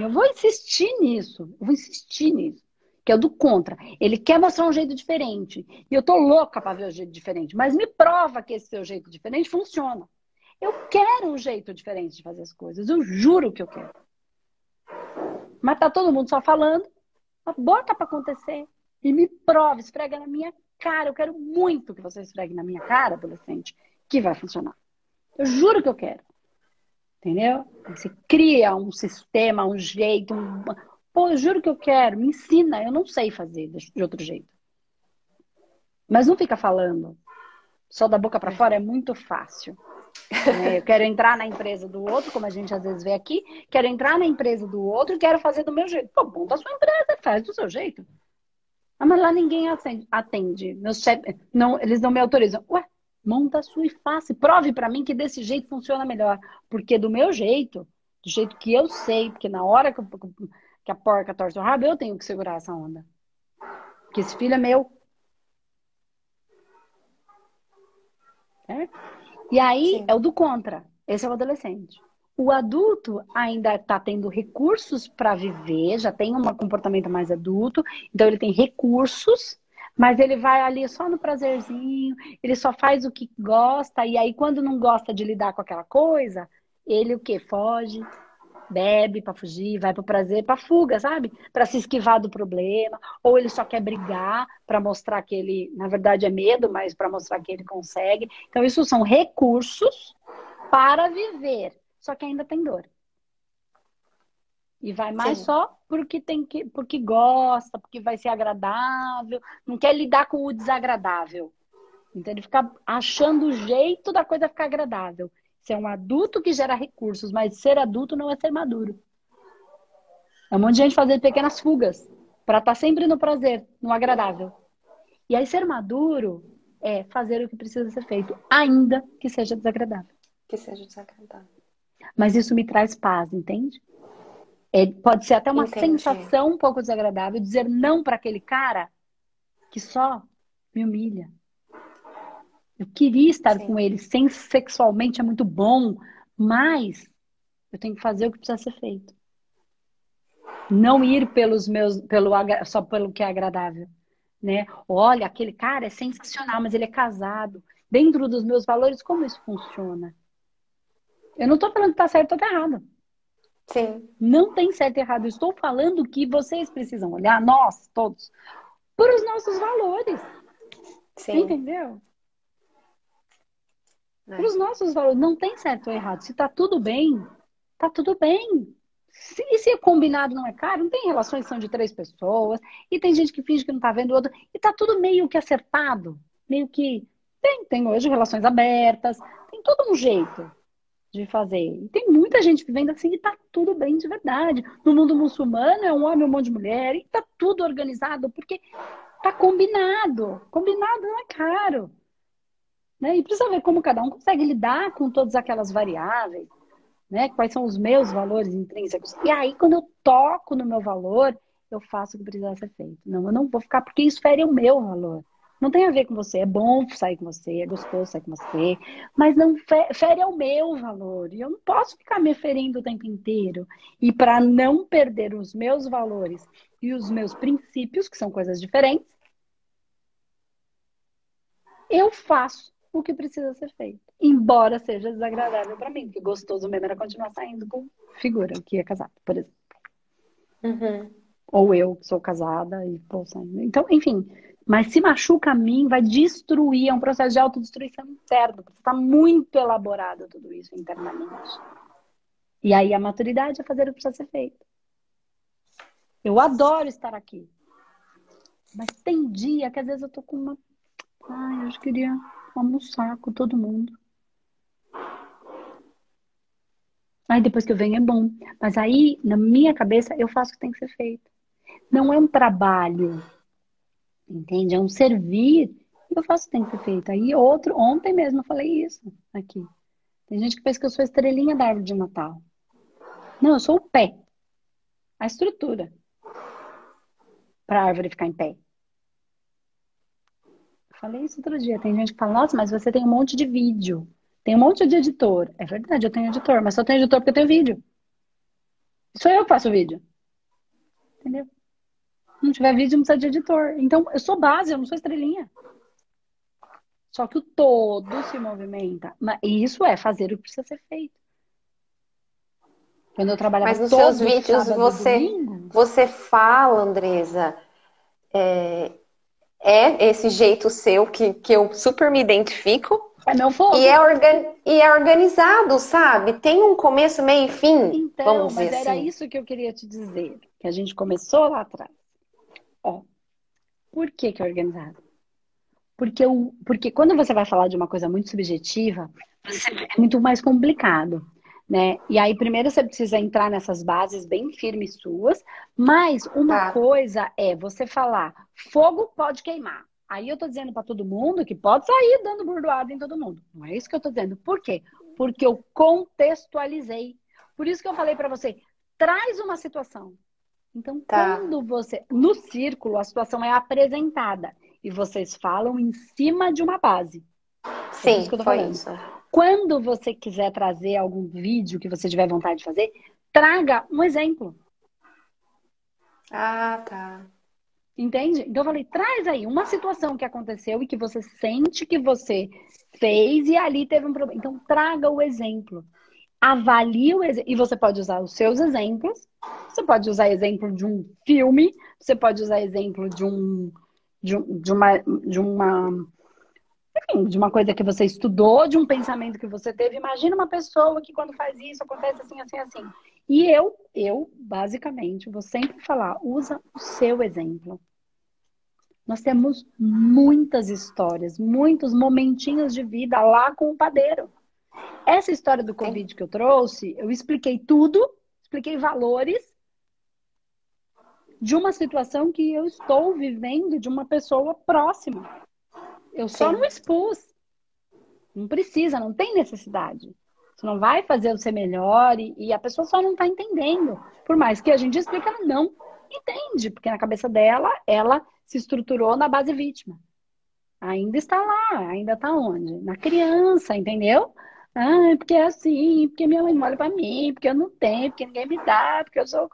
Speaker 1: Eu vou insistir nisso. Eu vou insistir nisso. Que é do contra. Ele quer mostrar um jeito diferente. E eu tô louca para ver o jeito diferente. Mas me prova que esse seu jeito diferente funciona. Eu quero um jeito diferente de fazer as coisas. Eu juro que eu quero. Mas tá todo mundo só falando. Bota para acontecer. E me prova, esfrega na minha cara, eu quero muito que você esfregue na minha cara, adolescente, que vai funcionar. Eu juro que eu quero. Entendeu? Você cria um sistema, um jeito, um... Pô, eu juro que eu quero, me ensina, eu não sei fazer de outro jeito. Mas não fica falando. Só da boca para fora é muito fácil. É, eu quero entrar na empresa do outro, como a gente às vezes vê aqui, quero entrar na empresa do outro e quero fazer do meu jeito. Pô, bom da sua empresa, faz do seu jeito. Ah, mas lá ninguém atende. Meus chefes, não, eles não me autorizam. Ué, monta a sua e faça. Prove para mim que desse jeito funciona melhor. Porque do meu jeito, do jeito que eu sei, porque na hora que, que a porca torce o rabo, eu tenho que segurar essa onda. Porque esse filho é meu. É? E aí Sim. é o do contra. Esse é o adolescente. O adulto ainda está tendo recursos para viver, já tem um comportamento mais adulto, então ele tem recursos, mas ele vai ali só no prazerzinho, ele só faz o que gosta, e aí quando não gosta de lidar com aquela coisa, ele o que? Foge, bebe para fugir, vai para o prazer, para fuga, sabe? Para se esquivar do problema, ou ele só quer brigar para mostrar que ele, na verdade, é medo, mas para mostrar que ele consegue. Então, isso são recursos para viver só que ainda tem dor. E vai mais Sim. só porque tem que, porque gosta, porque vai ser agradável, não quer lidar com o desagradável. Então ele fica achando o jeito da coisa ficar agradável. É um adulto que gera recursos, mas ser adulto não é ser maduro. É um monte de gente fazendo pequenas fugas para estar tá sempre no prazer, no agradável. E aí ser maduro é fazer o que precisa ser feito, ainda que seja desagradável.
Speaker 2: Que seja desagradável.
Speaker 1: Mas isso me traz paz, entende? É, pode ser até uma Entendi. sensação um pouco desagradável dizer não para aquele cara que só me humilha. Eu queria estar Sim. com ele, sem sexualmente é muito bom, mas eu tenho que fazer o que precisa ser feito. Não ir pelos meus, pelo só pelo que é agradável, né? Olha, aquele cara é sensacional, mas ele é casado. Dentro dos meus valores, como isso funciona? Eu não estou falando que está certo ou está errado.
Speaker 2: Sim.
Speaker 1: Não tem certo e errado. Eu estou falando que vocês precisam olhar, nós todos, para os nossos valores. Sim. Entendeu? É. Para os nossos valores. Não tem certo ou errado. Se está tudo bem, está tudo bem. Se, e se é combinado não é caro, não tem relações que são de três pessoas, e tem gente que finge que não está vendo o outro, e está tudo meio que acertado. Meio que. Tem, tem hoje relações abertas, tem todo um jeito de fazer. E tem muita gente vivendo assim e tá tudo bem de verdade. No mundo muçulmano é um homem, um monte de mulher, e tá tudo organizado, porque tá combinado. Combinado não é caro. Né? E precisa ver como cada um consegue lidar com todas aquelas variáveis, né? Quais são os meus valores intrínsecos. E aí, quando eu toco no meu valor, eu faço o que precisa ser feito. Não, eu não vou ficar, porque isso fere o meu valor. Não tem a ver com você. É bom sair com você, é gostoso sair com você, mas não fere ao meu valor. E eu não posso ficar me ferindo o tempo inteiro. E para não perder os meus valores e os meus princípios, que são coisas diferentes, eu faço o que precisa ser feito. Embora seja desagradável para mim, porque gostoso mesmo era continuar saindo com figura que é casada, por exemplo.
Speaker 2: Uhum.
Speaker 1: Ou eu, que sou casada e vou saindo. Então, enfim, mas se machuca a mim, vai destruir, é um processo de autodestruição interno, porque está muito elaborado tudo isso internamente. E aí a maturidade é fazer o que precisa ser feito. Eu adoro estar aqui. Mas tem dia que às vezes eu tô com uma. Ai, eu queria almoçar com todo mundo. Aí depois que eu venho é bom. Mas aí, na minha cabeça, eu faço o que tem que ser feito. Não é um trabalho Entende? É um servir que eu faço tem que ser feito. Aí outro, ontem mesmo eu falei isso aqui. Tem gente que pensa que eu sou a estrelinha da árvore de Natal. Não, eu sou o pé. A estrutura. Para a árvore ficar em pé. Eu falei isso outro dia. Tem gente que fala, nossa, mas você tem um monte de vídeo. Tem um monte de editor. É verdade, eu tenho editor, mas só tenho editor porque eu tenho vídeo. Sou eu que faço o vídeo. Entendeu? Não tiver vídeo, não precisa de editor. Então, eu sou base, eu não sou estrelinha. Só que o todo se movimenta. E isso é fazer o que precisa ser feito. Quando eu trabalhava
Speaker 2: Mas nos seus vídeos você, domingo, você fala, Andresa, é, é, esse jeito seu que, que eu super me identifico.
Speaker 1: É meu fogo.
Speaker 2: E é, organ, e é organizado, sabe? Tem um começo, meio e fim.
Speaker 1: Então,
Speaker 2: vamos
Speaker 1: mas era
Speaker 2: assim.
Speaker 1: isso que eu queria te dizer. Que a gente começou lá atrás. Ó, por que, que é organizado? Porque, o, porque quando você vai falar de uma coisa muito subjetiva, é muito mais complicado. Né? E aí, primeiro você precisa entrar nessas bases bem firmes suas, mas uma tá. coisa é você falar, fogo pode queimar. Aí eu tô dizendo para todo mundo que pode sair dando burdoada em todo mundo. Não é isso que eu tô dizendo. Por quê? Porque eu contextualizei. Por isso que eu falei para você, traz uma situação. Então, tá. quando você. No círculo, a situação é apresentada e vocês falam em cima de uma base.
Speaker 2: É Sim, é isso que eu tô falando. Isso.
Speaker 1: Quando você quiser trazer algum vídeo que você tiver vontade de fazer, traga um exemplo.
Speaker 2: Ah, tá.
Speaker 1: Entende? Então eu falei, traz aí uma situação que aconteceu e que você sente que você fez e ali teve um problema. Então traga o exemplo avalie o exemplo. E você pode usar os seus exemplos. Você pode usar exemplo de um filme. Você pode usar exemplo de um de, de uma de uma enfim, de uma coisa que você estudou, de um pensamento que você teve. Imagina uma pessoa que quando faz isso acontece assim, assim, assim. E eu, eu, basicamente, vou sempre falar, usa o seu exemplo. Nós temos muitas histórias, muitos momentinhos de vida lá com o padeiro. Essa história do Covid que eu trouxe, eu expliquei tudo, expliquei valores de uma situação que eu estou vivendo de uma pessoa próxima. Eu só Sim. não expus. Não precisa, não tem necessidade. Você não vai fazer você melhor e, e a pessoa só não está entendendo. Por mais que a gente explique, ela não entende, porque na cabeça dela, ela se estruturou na base vítima. Ainda está lá, ainda está onde? Na criança, entendeu? Ah, porque é assim, porque minha mãe não olha pra mim, porque eu não tenho, porque ninguém me dá, porque eu sou.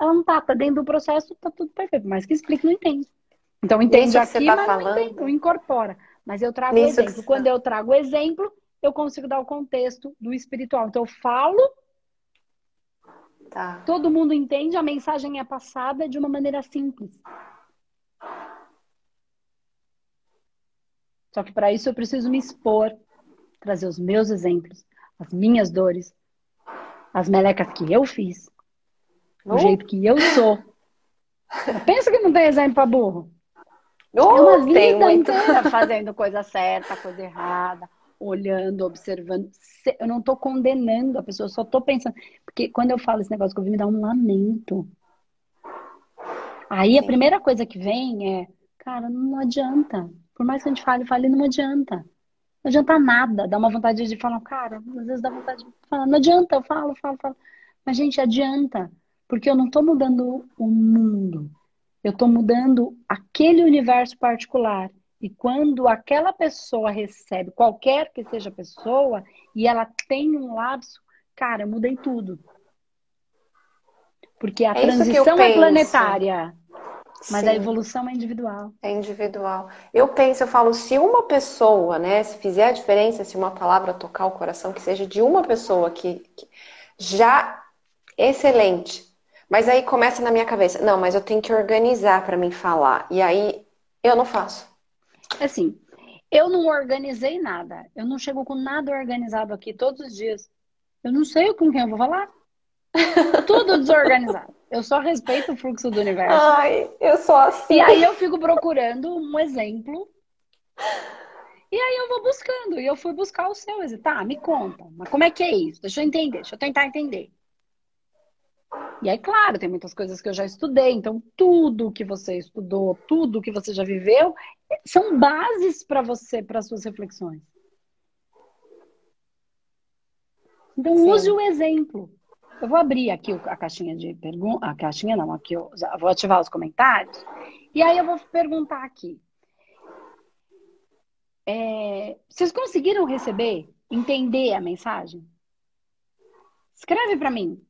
Speaker 1: Ela não tá, tá dentro do processo, tá tudo perfeito. Mas que explica, não entende. Então entende aqui, tá mas falando... não entende, não incorpora. Mas eu trago o exemplo. Quando eu trago o exemplo, eu consigo dar o contexto do espiritual. Então eu falo, tá. todo mundo entende, a mensagem é passada de uma maneira simples. Só que para isso eu preciso me expor trazer os meus exemplos, as minhas dores, as melecas que eu fiz, oh. o jeito que eu sou. <laughs> Pensa que não tem exemplo para burro. Oh, é uma vida inteira fazendo coisa certa, coisa errada, olhando, observando. Eu não estou condenando a pessoa, eu só estou pensando. Porque quando eu falo esse negócio, eu me dá um lamento. Aí a primeira coisa que vem é, cara, não adianta. Por mais que a gente fale, fale, não adianta. Não adianta nada, dá uma vontade de falar, cara, às vezes dá vontade de falar, não adianta, eu falo, falo, falo. Mas, gente, adianta, porque eu não estou mudando o mundo, eu estou mudando aquele universo particular. E quando aquela pessoa recebe, qualquer que seja a pessoa, e ela tem um lapso, cara, eu mudei tudo. Porque a é transição é planetária. Mas Sim. a evolução é individual.
Speaker 2: É individual. Eu penso, eu falo, se uma pessoa, né, se fizer a diferença, se uma palavra tocar o coração, que seja de uma pessoa que, que já excelente. Mas aí começa na minha cabeça, não, mas eu tenho que organizar para mim falar. E aí eu não faço.
Speaker 1: Assim, eu não organizei nada. Eu não chego com nada organizado aqui todos os dias. Eu não sei com quem eu vou falar. <laughs> Tudo desorganizado. Eu só respeito o fluxo do universo.
Speaker 2: Ai, eu sou assim.
Speaker 1: E aí eu fico procurando um exemplo. E aí eu vou buscando. E eu fui buscar o seu exemplo. Tá, me conta. Mas como é que é isso? Deixa eu entender. Deixa eu tentar entender. E aí, claro, tem muitas coisas que eu já estudei. Então, tudo que você estudou, tudo que você já viveu, são bases para você, para suas reflexões. Então, Sim. use o exemplo. Eu vou abrir aqui a caixinha de perguntas. A caixinha não, aqui eu vou ativar os comentários. E aí eu vou perguntar aqui. É, vocês conseguiram receber, entender a mensagem? Escreve para mim.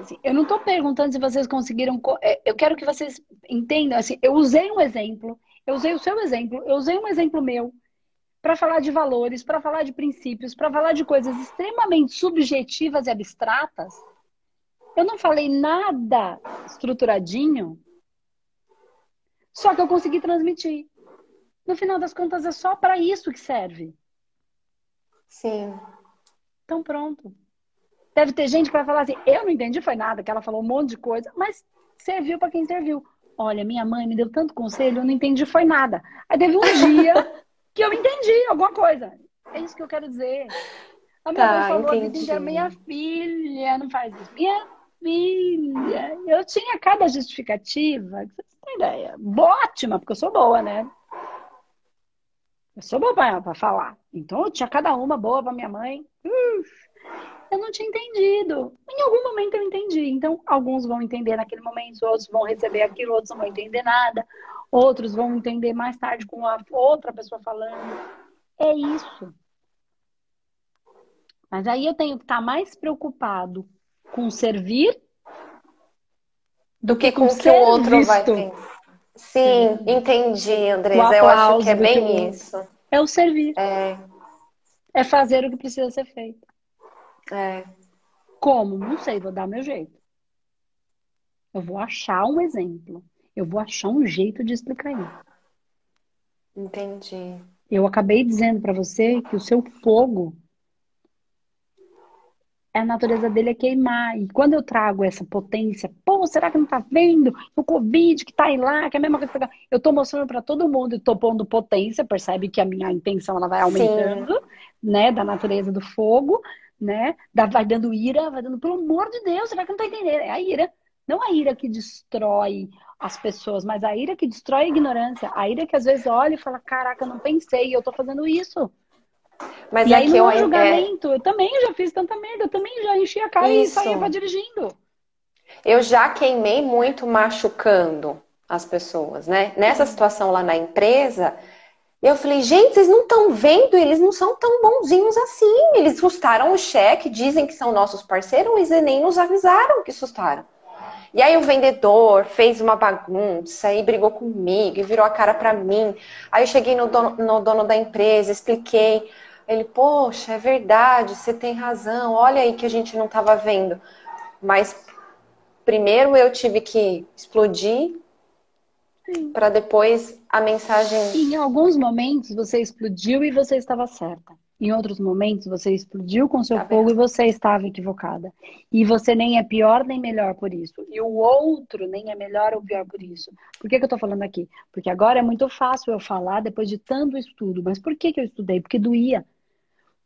Speaker 1: Assim, eu não estou perguntando se vocês conseguiram. É, eu quero que vocês entendam. Assim, eu usei um exemplo, eu usei o seu exemplo, eu usei um exemplo meu para falar de valores, para falar de princípios, para falar de coisas extremamente subjetivas e abstratas, eu não falei nada estruturadinho, só que eu consegui transmitir. No final das contas, é só para isso que serve.
Speaker 2: Sim.
Speaker 1: Então, pronto. Deve ter gente que vai falar assim: eu não entendi, foi nada, que ela falou um monte de coisa, mas serviu para quem serviu. Olha, minha mãe me deu tanto conselho, eu não entendi, foi nada. Aí teve um dia <laughs> que eu entendi alguma coisa. É isso que eu quero dizer. A minha tá, mãe falou entendi. assim, minha filha não faz isso. Minha filha. Eu tinha cada justificativa, que vocês têm ideia. Ótima, porque eu sou boa, né? Eu sou boa para falar. Então eu tinha cada uma boa para minha mãe. Uf, eu não tinha entendido. Em algum momento eu entendi. Então, alguns vão entender naquele momento, outros vão receber aquilo, outros não vão entender nada. Outros vão entender mais tarde com a outra pessoa falando. É isso. Mas aí eu tenho que estar mais preocupado com servir
Speaker 2: do que com o que o outro visto. vai ter. Sim, entendi, Andresa. Eu acho que é bem isso.
Speaker 1: É o servir. É. é fazer o que precisa ser feito.
Speaker 2: É.
Speaker 1: Como? Não sei, vou dar meu jeito. Eu vou achar um exemplo. Eu vou achar um jeito de explicar isso.
Speaker 2: Entendi.
Speaker 1: Eu acabei dizendo para você que o seu fogo a natureza dele é queimar. E quando eu trago essa potência, pô, será que não tá vendo? O Covid que tá aí lá, que é a mesma coisa. Eu tô mostrando para todo mundo e tô pondo potência, percebe que a minha intenção ela vai aumentando, Sim. né? Da natureza do fogo, né? Vai dando ira, vai dando, pelo amor de Deus, será que não tá entendendo? É a ira. Não a ira que destrói as pessoas, mas a ira que destrói a ignorância. A ira que às vezes olha e fala: Caraca, eu não pensei, eu tô fazendo isso. Mas e é aí não é julgamento. É... Eu também já fiz tanta merda, eu também já enchi a cara Isso. e saía dirigindo.
Speaker 2: Eu já queimei muito machucando as pessoas, né? Nessa situação lá na empresa, eu falei, gente, vocês não estão vendo? Eles não são tão bonzinhos assim. Eles sustaram o cheque, dizem que são nossos parceiros, mas nem nos avisaram que sustaram. E aí o vendedor fez uma bagunça e brigou comigo e virou a cara para mim. Aí eu cheguei no dono, no dono da empresa, expliquei. Ele, poxa, é verdade, você tem razão, olha aí que a gente não estava vendo. Mas primeiro eu tive que explodir para depois a mensagem.
Speaker 1: Em alguns momentos você explodiu e você estava certa. Em outros momentos você explodiu com seu tá fogo e você estava equivocada. E você nem é pior nem melhor por isso. E o outro nem é melhor ou pior por isso. Por que, que eu estou falando aqui? Porque agora é muito fácil eu falar depois de tanto estudo. Mas por que, que eu estudei? Porque doía.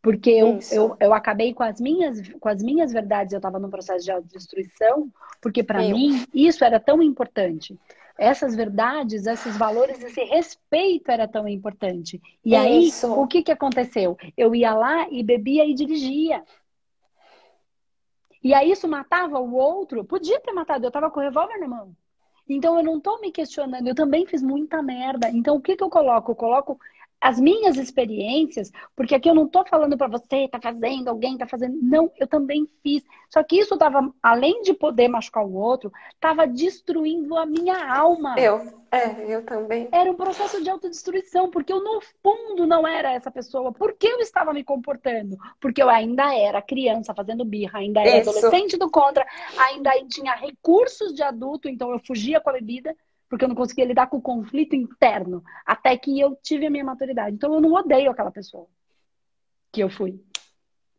Speaker 1: Porque eu, eu, eu, acabei com as minhas, com as minhas verdades, eu estava num processo de autodestruição, porque para mim isso era tão importante. Essas verdades, esses valores, esse respeito era tão importante. E isso. aí, o que, que aconteceu? Eu ia lá e bebia e dirigia. E aí isso matava o outro? Podia ter matado, eu estava com o revólver na mão. Então eu não estou me questionando, eu também fiz muita merda. Então o que, que eu coloco? Eu coloco as minhas experiências, porque aqui eu não estou falando para você, tá fazendo, alguém tá fazendo. Não, eu também fiz. Só que isso estava, além de poder machucar o outro, estava destruindo a minha alma.
Speaker 2: Eu, é, eu também.
Speaker 1: Era um processo de autodestruição, porque eu, no fundo, não era essa pessoa. Por que eu estava me comportando? Porque eu ainda era criança fazendo birra, ainda era isso. adolescente do contra, ainda tinha recursos de adulto, então eu fugia com a bebida porque eu não conseguia lidar com o conflito interno, até que eu tive a minha maturidade. Então eu não odeio aquela pessoa que eu fui.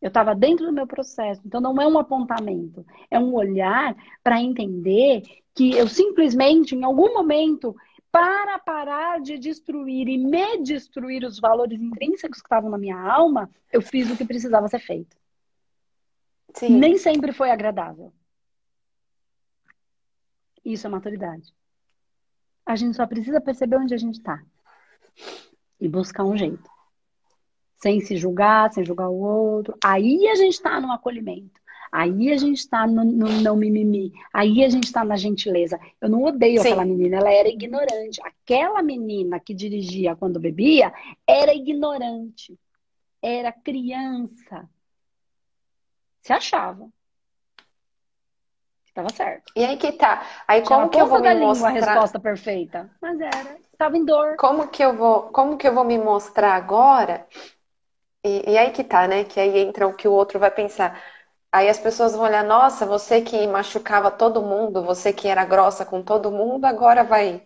Speaker 1: Eu estava dentro do meu processo. Então não é um apontamento, é um olhar para entender que eu simplesmente, em algum momento, para parar de destruir e me destruir os valores intrínsecos que estavam na minha alma, eu fiz o que precisava ser feito. Sim. Nem sempre foi agradável. Isso é maturidade. A gente só precisa perceber onde a gente está e buscar um jeito. Sem se julgar, sem julgar o outro. Aí a gente está no acolhimento. Aí a gente está no, no, não mimimi. Aí a gente está na gentileza. Eu não odeio Sim. aquela menina, ela era ignorante. Aquela menina que dirigia quando bebia era ignorante. Era criança. Se achava. Tava certo.
Speaker 2: E aí que tá. Aí como que eu vou me mostrar
Speaker 1: a resposta perfeita? Mas era, tava em dor.
Speaker 2: Como que eu vou, como que eu vou me mostrar agora? E, e aí que tá, né? Que aí entra o que o outro vai pensar. Aí as pessoas vão olhar, nossa, você que machucava todo mundo, você que era grossa com todo mundo, agora vai. O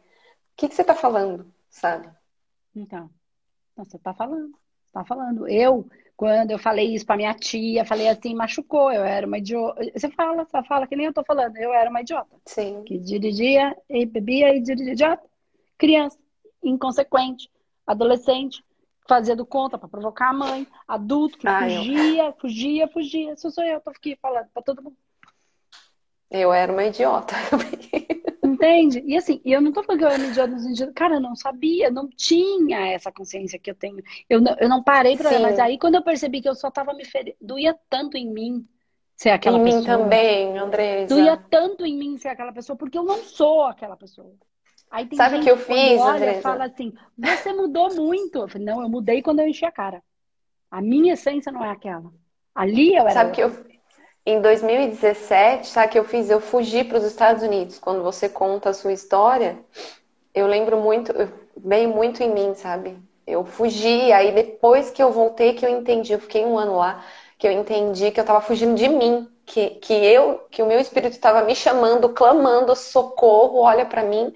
Speaker 2: que, que você tá falando, sabe?
Speaker 1: Então, você tá falando. Tá falando. Eu quando eu falei isso pra minha tia, falei assim, machucou, eu era uma idiota. Você fala, você fala que nem eu tô falando, eu era uma idiota.
Speaker 2: Sim.
Speaker 1: Que dirigia e bebia e dirigia. Idiota. Criança, inconsequente, adolescente, fazia do conta para provocar a mãe, adulto que ah, fugia, eu... fugia, fugia. Isso sou eu, tô aqui falando pra todo mundo.
Speaker 2: Eu era uma idiota. <laughs>
Speaker 1: Entende? E assim, eu não tô falando que eu era idiota no sentido, cara, eu não sabia, não tinha essa consciência que eu tenho. Eu não, eu não parei pra mas aí quando eu percebi que eu só tava me ferindo, doía tanto em mim ser aquela
Speaker 2: em
Speaker 1: pessoa.
Speaker 2: Em mim também, Andresa.
Speaker 1: Doía tanto em mim ser aquela pessoa, porque eu não sou aquela pessoa.
Speaker 2: Aí tem Sabe o que eu fiz,
Speaker 1: olha, Andresa? fala assim, você mudou muito. Eu falei, não, eu mudei quando eu enchi a cara. A minha essência não é aquela. Ali eu era.
Speaker 2: Sabe que eu em 2017, sabe que eu fiz? Eu fugi para os Estados Unidos. Quando você conta a sua história, eu lembro muito, veio muito em mim, sabe? Eu fugi, aí depois que eu voltei, que eu entendi, eu fiquei um ano lá, que eu entendi que eu estava fugindo de mim, que, que eu, que o meu espírito estava me chamando, clamando socorro, olha para mim,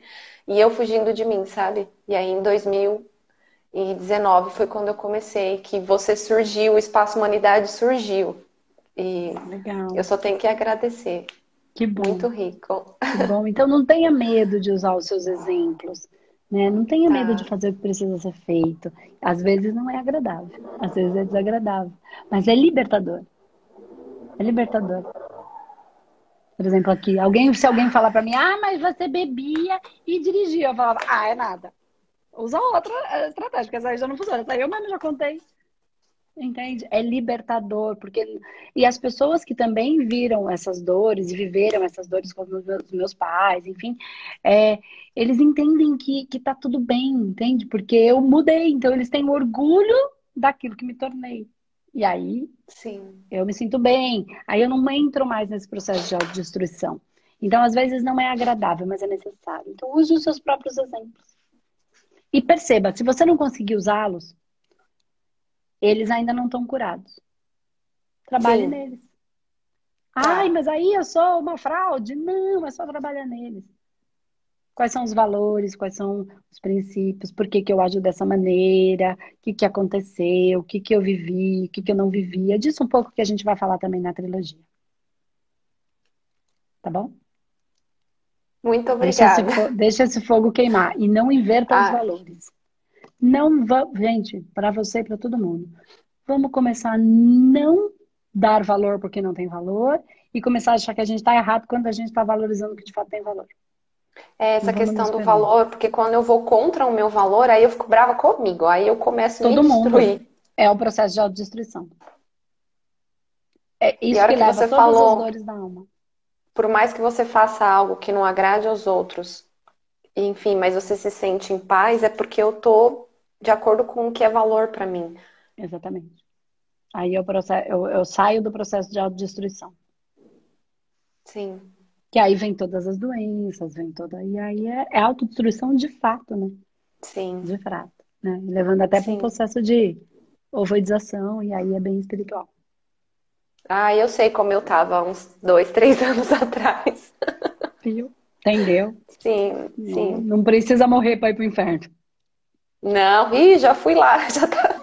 Speaker 2: e eu fugindo de mim, sabe? E aí em 2019 foi quando eu comecei, que você surgiu, o Espaço Humanidade surgiu. E Legal. eu só tenho que agradecer.
Speaker 1: Que bom.
Speaker 2: Muito rico.
Speaker 1: Que bom. Então não tenha medo de usar os seus exemplos. Né? Não tenha medo de tá. fazer o que precisa ser feito. Às vezes não é agradável, às vezes é desagradável, mas é libertador. É libertador. Por exemplo, aqui, alguém, se alguém falar para mim, ah, mas você bebia e dirigia, eu falava, ah, é nada. Usa outra estratégia, porque essa aí já não funciona. Essa aí eu mesmo já contei. Entende? É libertador, porque e as pessoas que também viram essas dores e viveram essas dores com os meus, meus pais, enfim, é, eles entendem que, que tá tudo bem, entende? Porque eu mudei, então eles têm orgulho daquilo que me tornei. E aí,
Speaker 2: Sim.
Speaker 1: eu me sinto bem. Aí eu não entro mais nesse processo de autodestruição. Então, às vezes, não é agradável, mas é necessário. Então, use os seus próprios exemplos. E perceba, se você não conseguir usá-los, eles ainda não estão curados. Trabalhe Sim. neles. Tá. Ai, mas aí eu sou uma fraude. Não, é só trabalhar neles. Quais são os valores, quais são os princípios, por que, que eu ajo dessa maneira, o que, que aconteceu, o que, que eu vivi, o que, que eu não vivia. É disso um pouco que a gente vai falar também na trilogia. Tá bom?
Speaker 2: Muito obrigada.
Speaker 1: Deixa esse, deixa esse fogo queimar e não inverta ah. os valores. Não vamos, gente, para você e para todo mundo. Vamos começar a não dar valor porque não tem valor e começar a achar que a gente está errado quando a gente está valorizando o que de fato tem valor.
Speaker 2: É essa questão do valor, porque quando eu vou contra o meu valor, aí eu fico brava comigo, aí eu começo a me destruir. Mundo
Speaker 1: é o processo de autodestruição.
Speaker 2: É isso que, que você falou, dores da alma. Por mais que você faça algo que não agrade aos outros, enfim, mas você se sente em paz, é porque eu tô de acordo com o que é valor para mim.
Speaker 1: Exatamente. Aí eu, processo, eu, eu saio do processo de autodestruição.
Speaker 2: Sim.
Speaker 1: Que aí vem todas as doenças, vem toda. E aí é, é autodestruição de fato, né?
Speaker 2: Sim.
Speaker 1: De fato. Né? Levando até para um processo de ovoidização, e aí é bem espiritual.
Speaker 2: Ah, eu sei como eu tava uns dois, três <laughs> anos atrás.
Speaker 1: Viu? Entendeu?
Speaker 2: Sim, sim.
Speaker 1: Não, não precisa morrer para ir pro inferno.
Speaker 2: Não, ih, já fui lá, <laughs> já tá.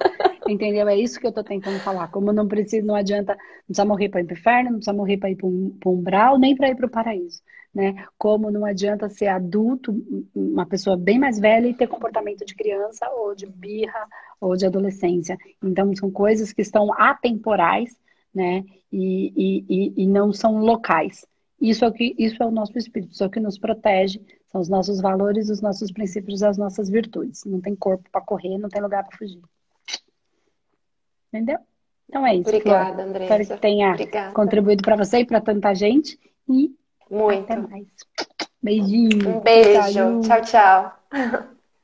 Speaker 1: Entendeu? É isso que eu tô tentando falar. Como não precisa, não adianta, não precisa morrer para ir para o inferno, não precisa morrer para ir para um, umbral, nem para ir para o paraíso. Né? Como não adianta ser adulto, uma pessoa bem mais velha e ter comportamento de criança ou de birra ou de adolescência. Então são coisas que estão atemporais, né? E, e, e não são locais. Isso é o que isso é o nosso espírito, isso é o que nos protege, são os nossos valores, os nossos princípios, as nossas virtudes. Não tem corpo para correr, não tem lugar para fugir. Entendeu? Então é isso.
Speaker 2: Obrigada, André.
Speaker 1: Espero que tenha Obrigada. contribuído para você e para tanta gente. E
Speaker 2: Muito.
Speaker 1: até mais. Beijinho.
Speaker 2: Um beijo. tchau. tchau. tchau.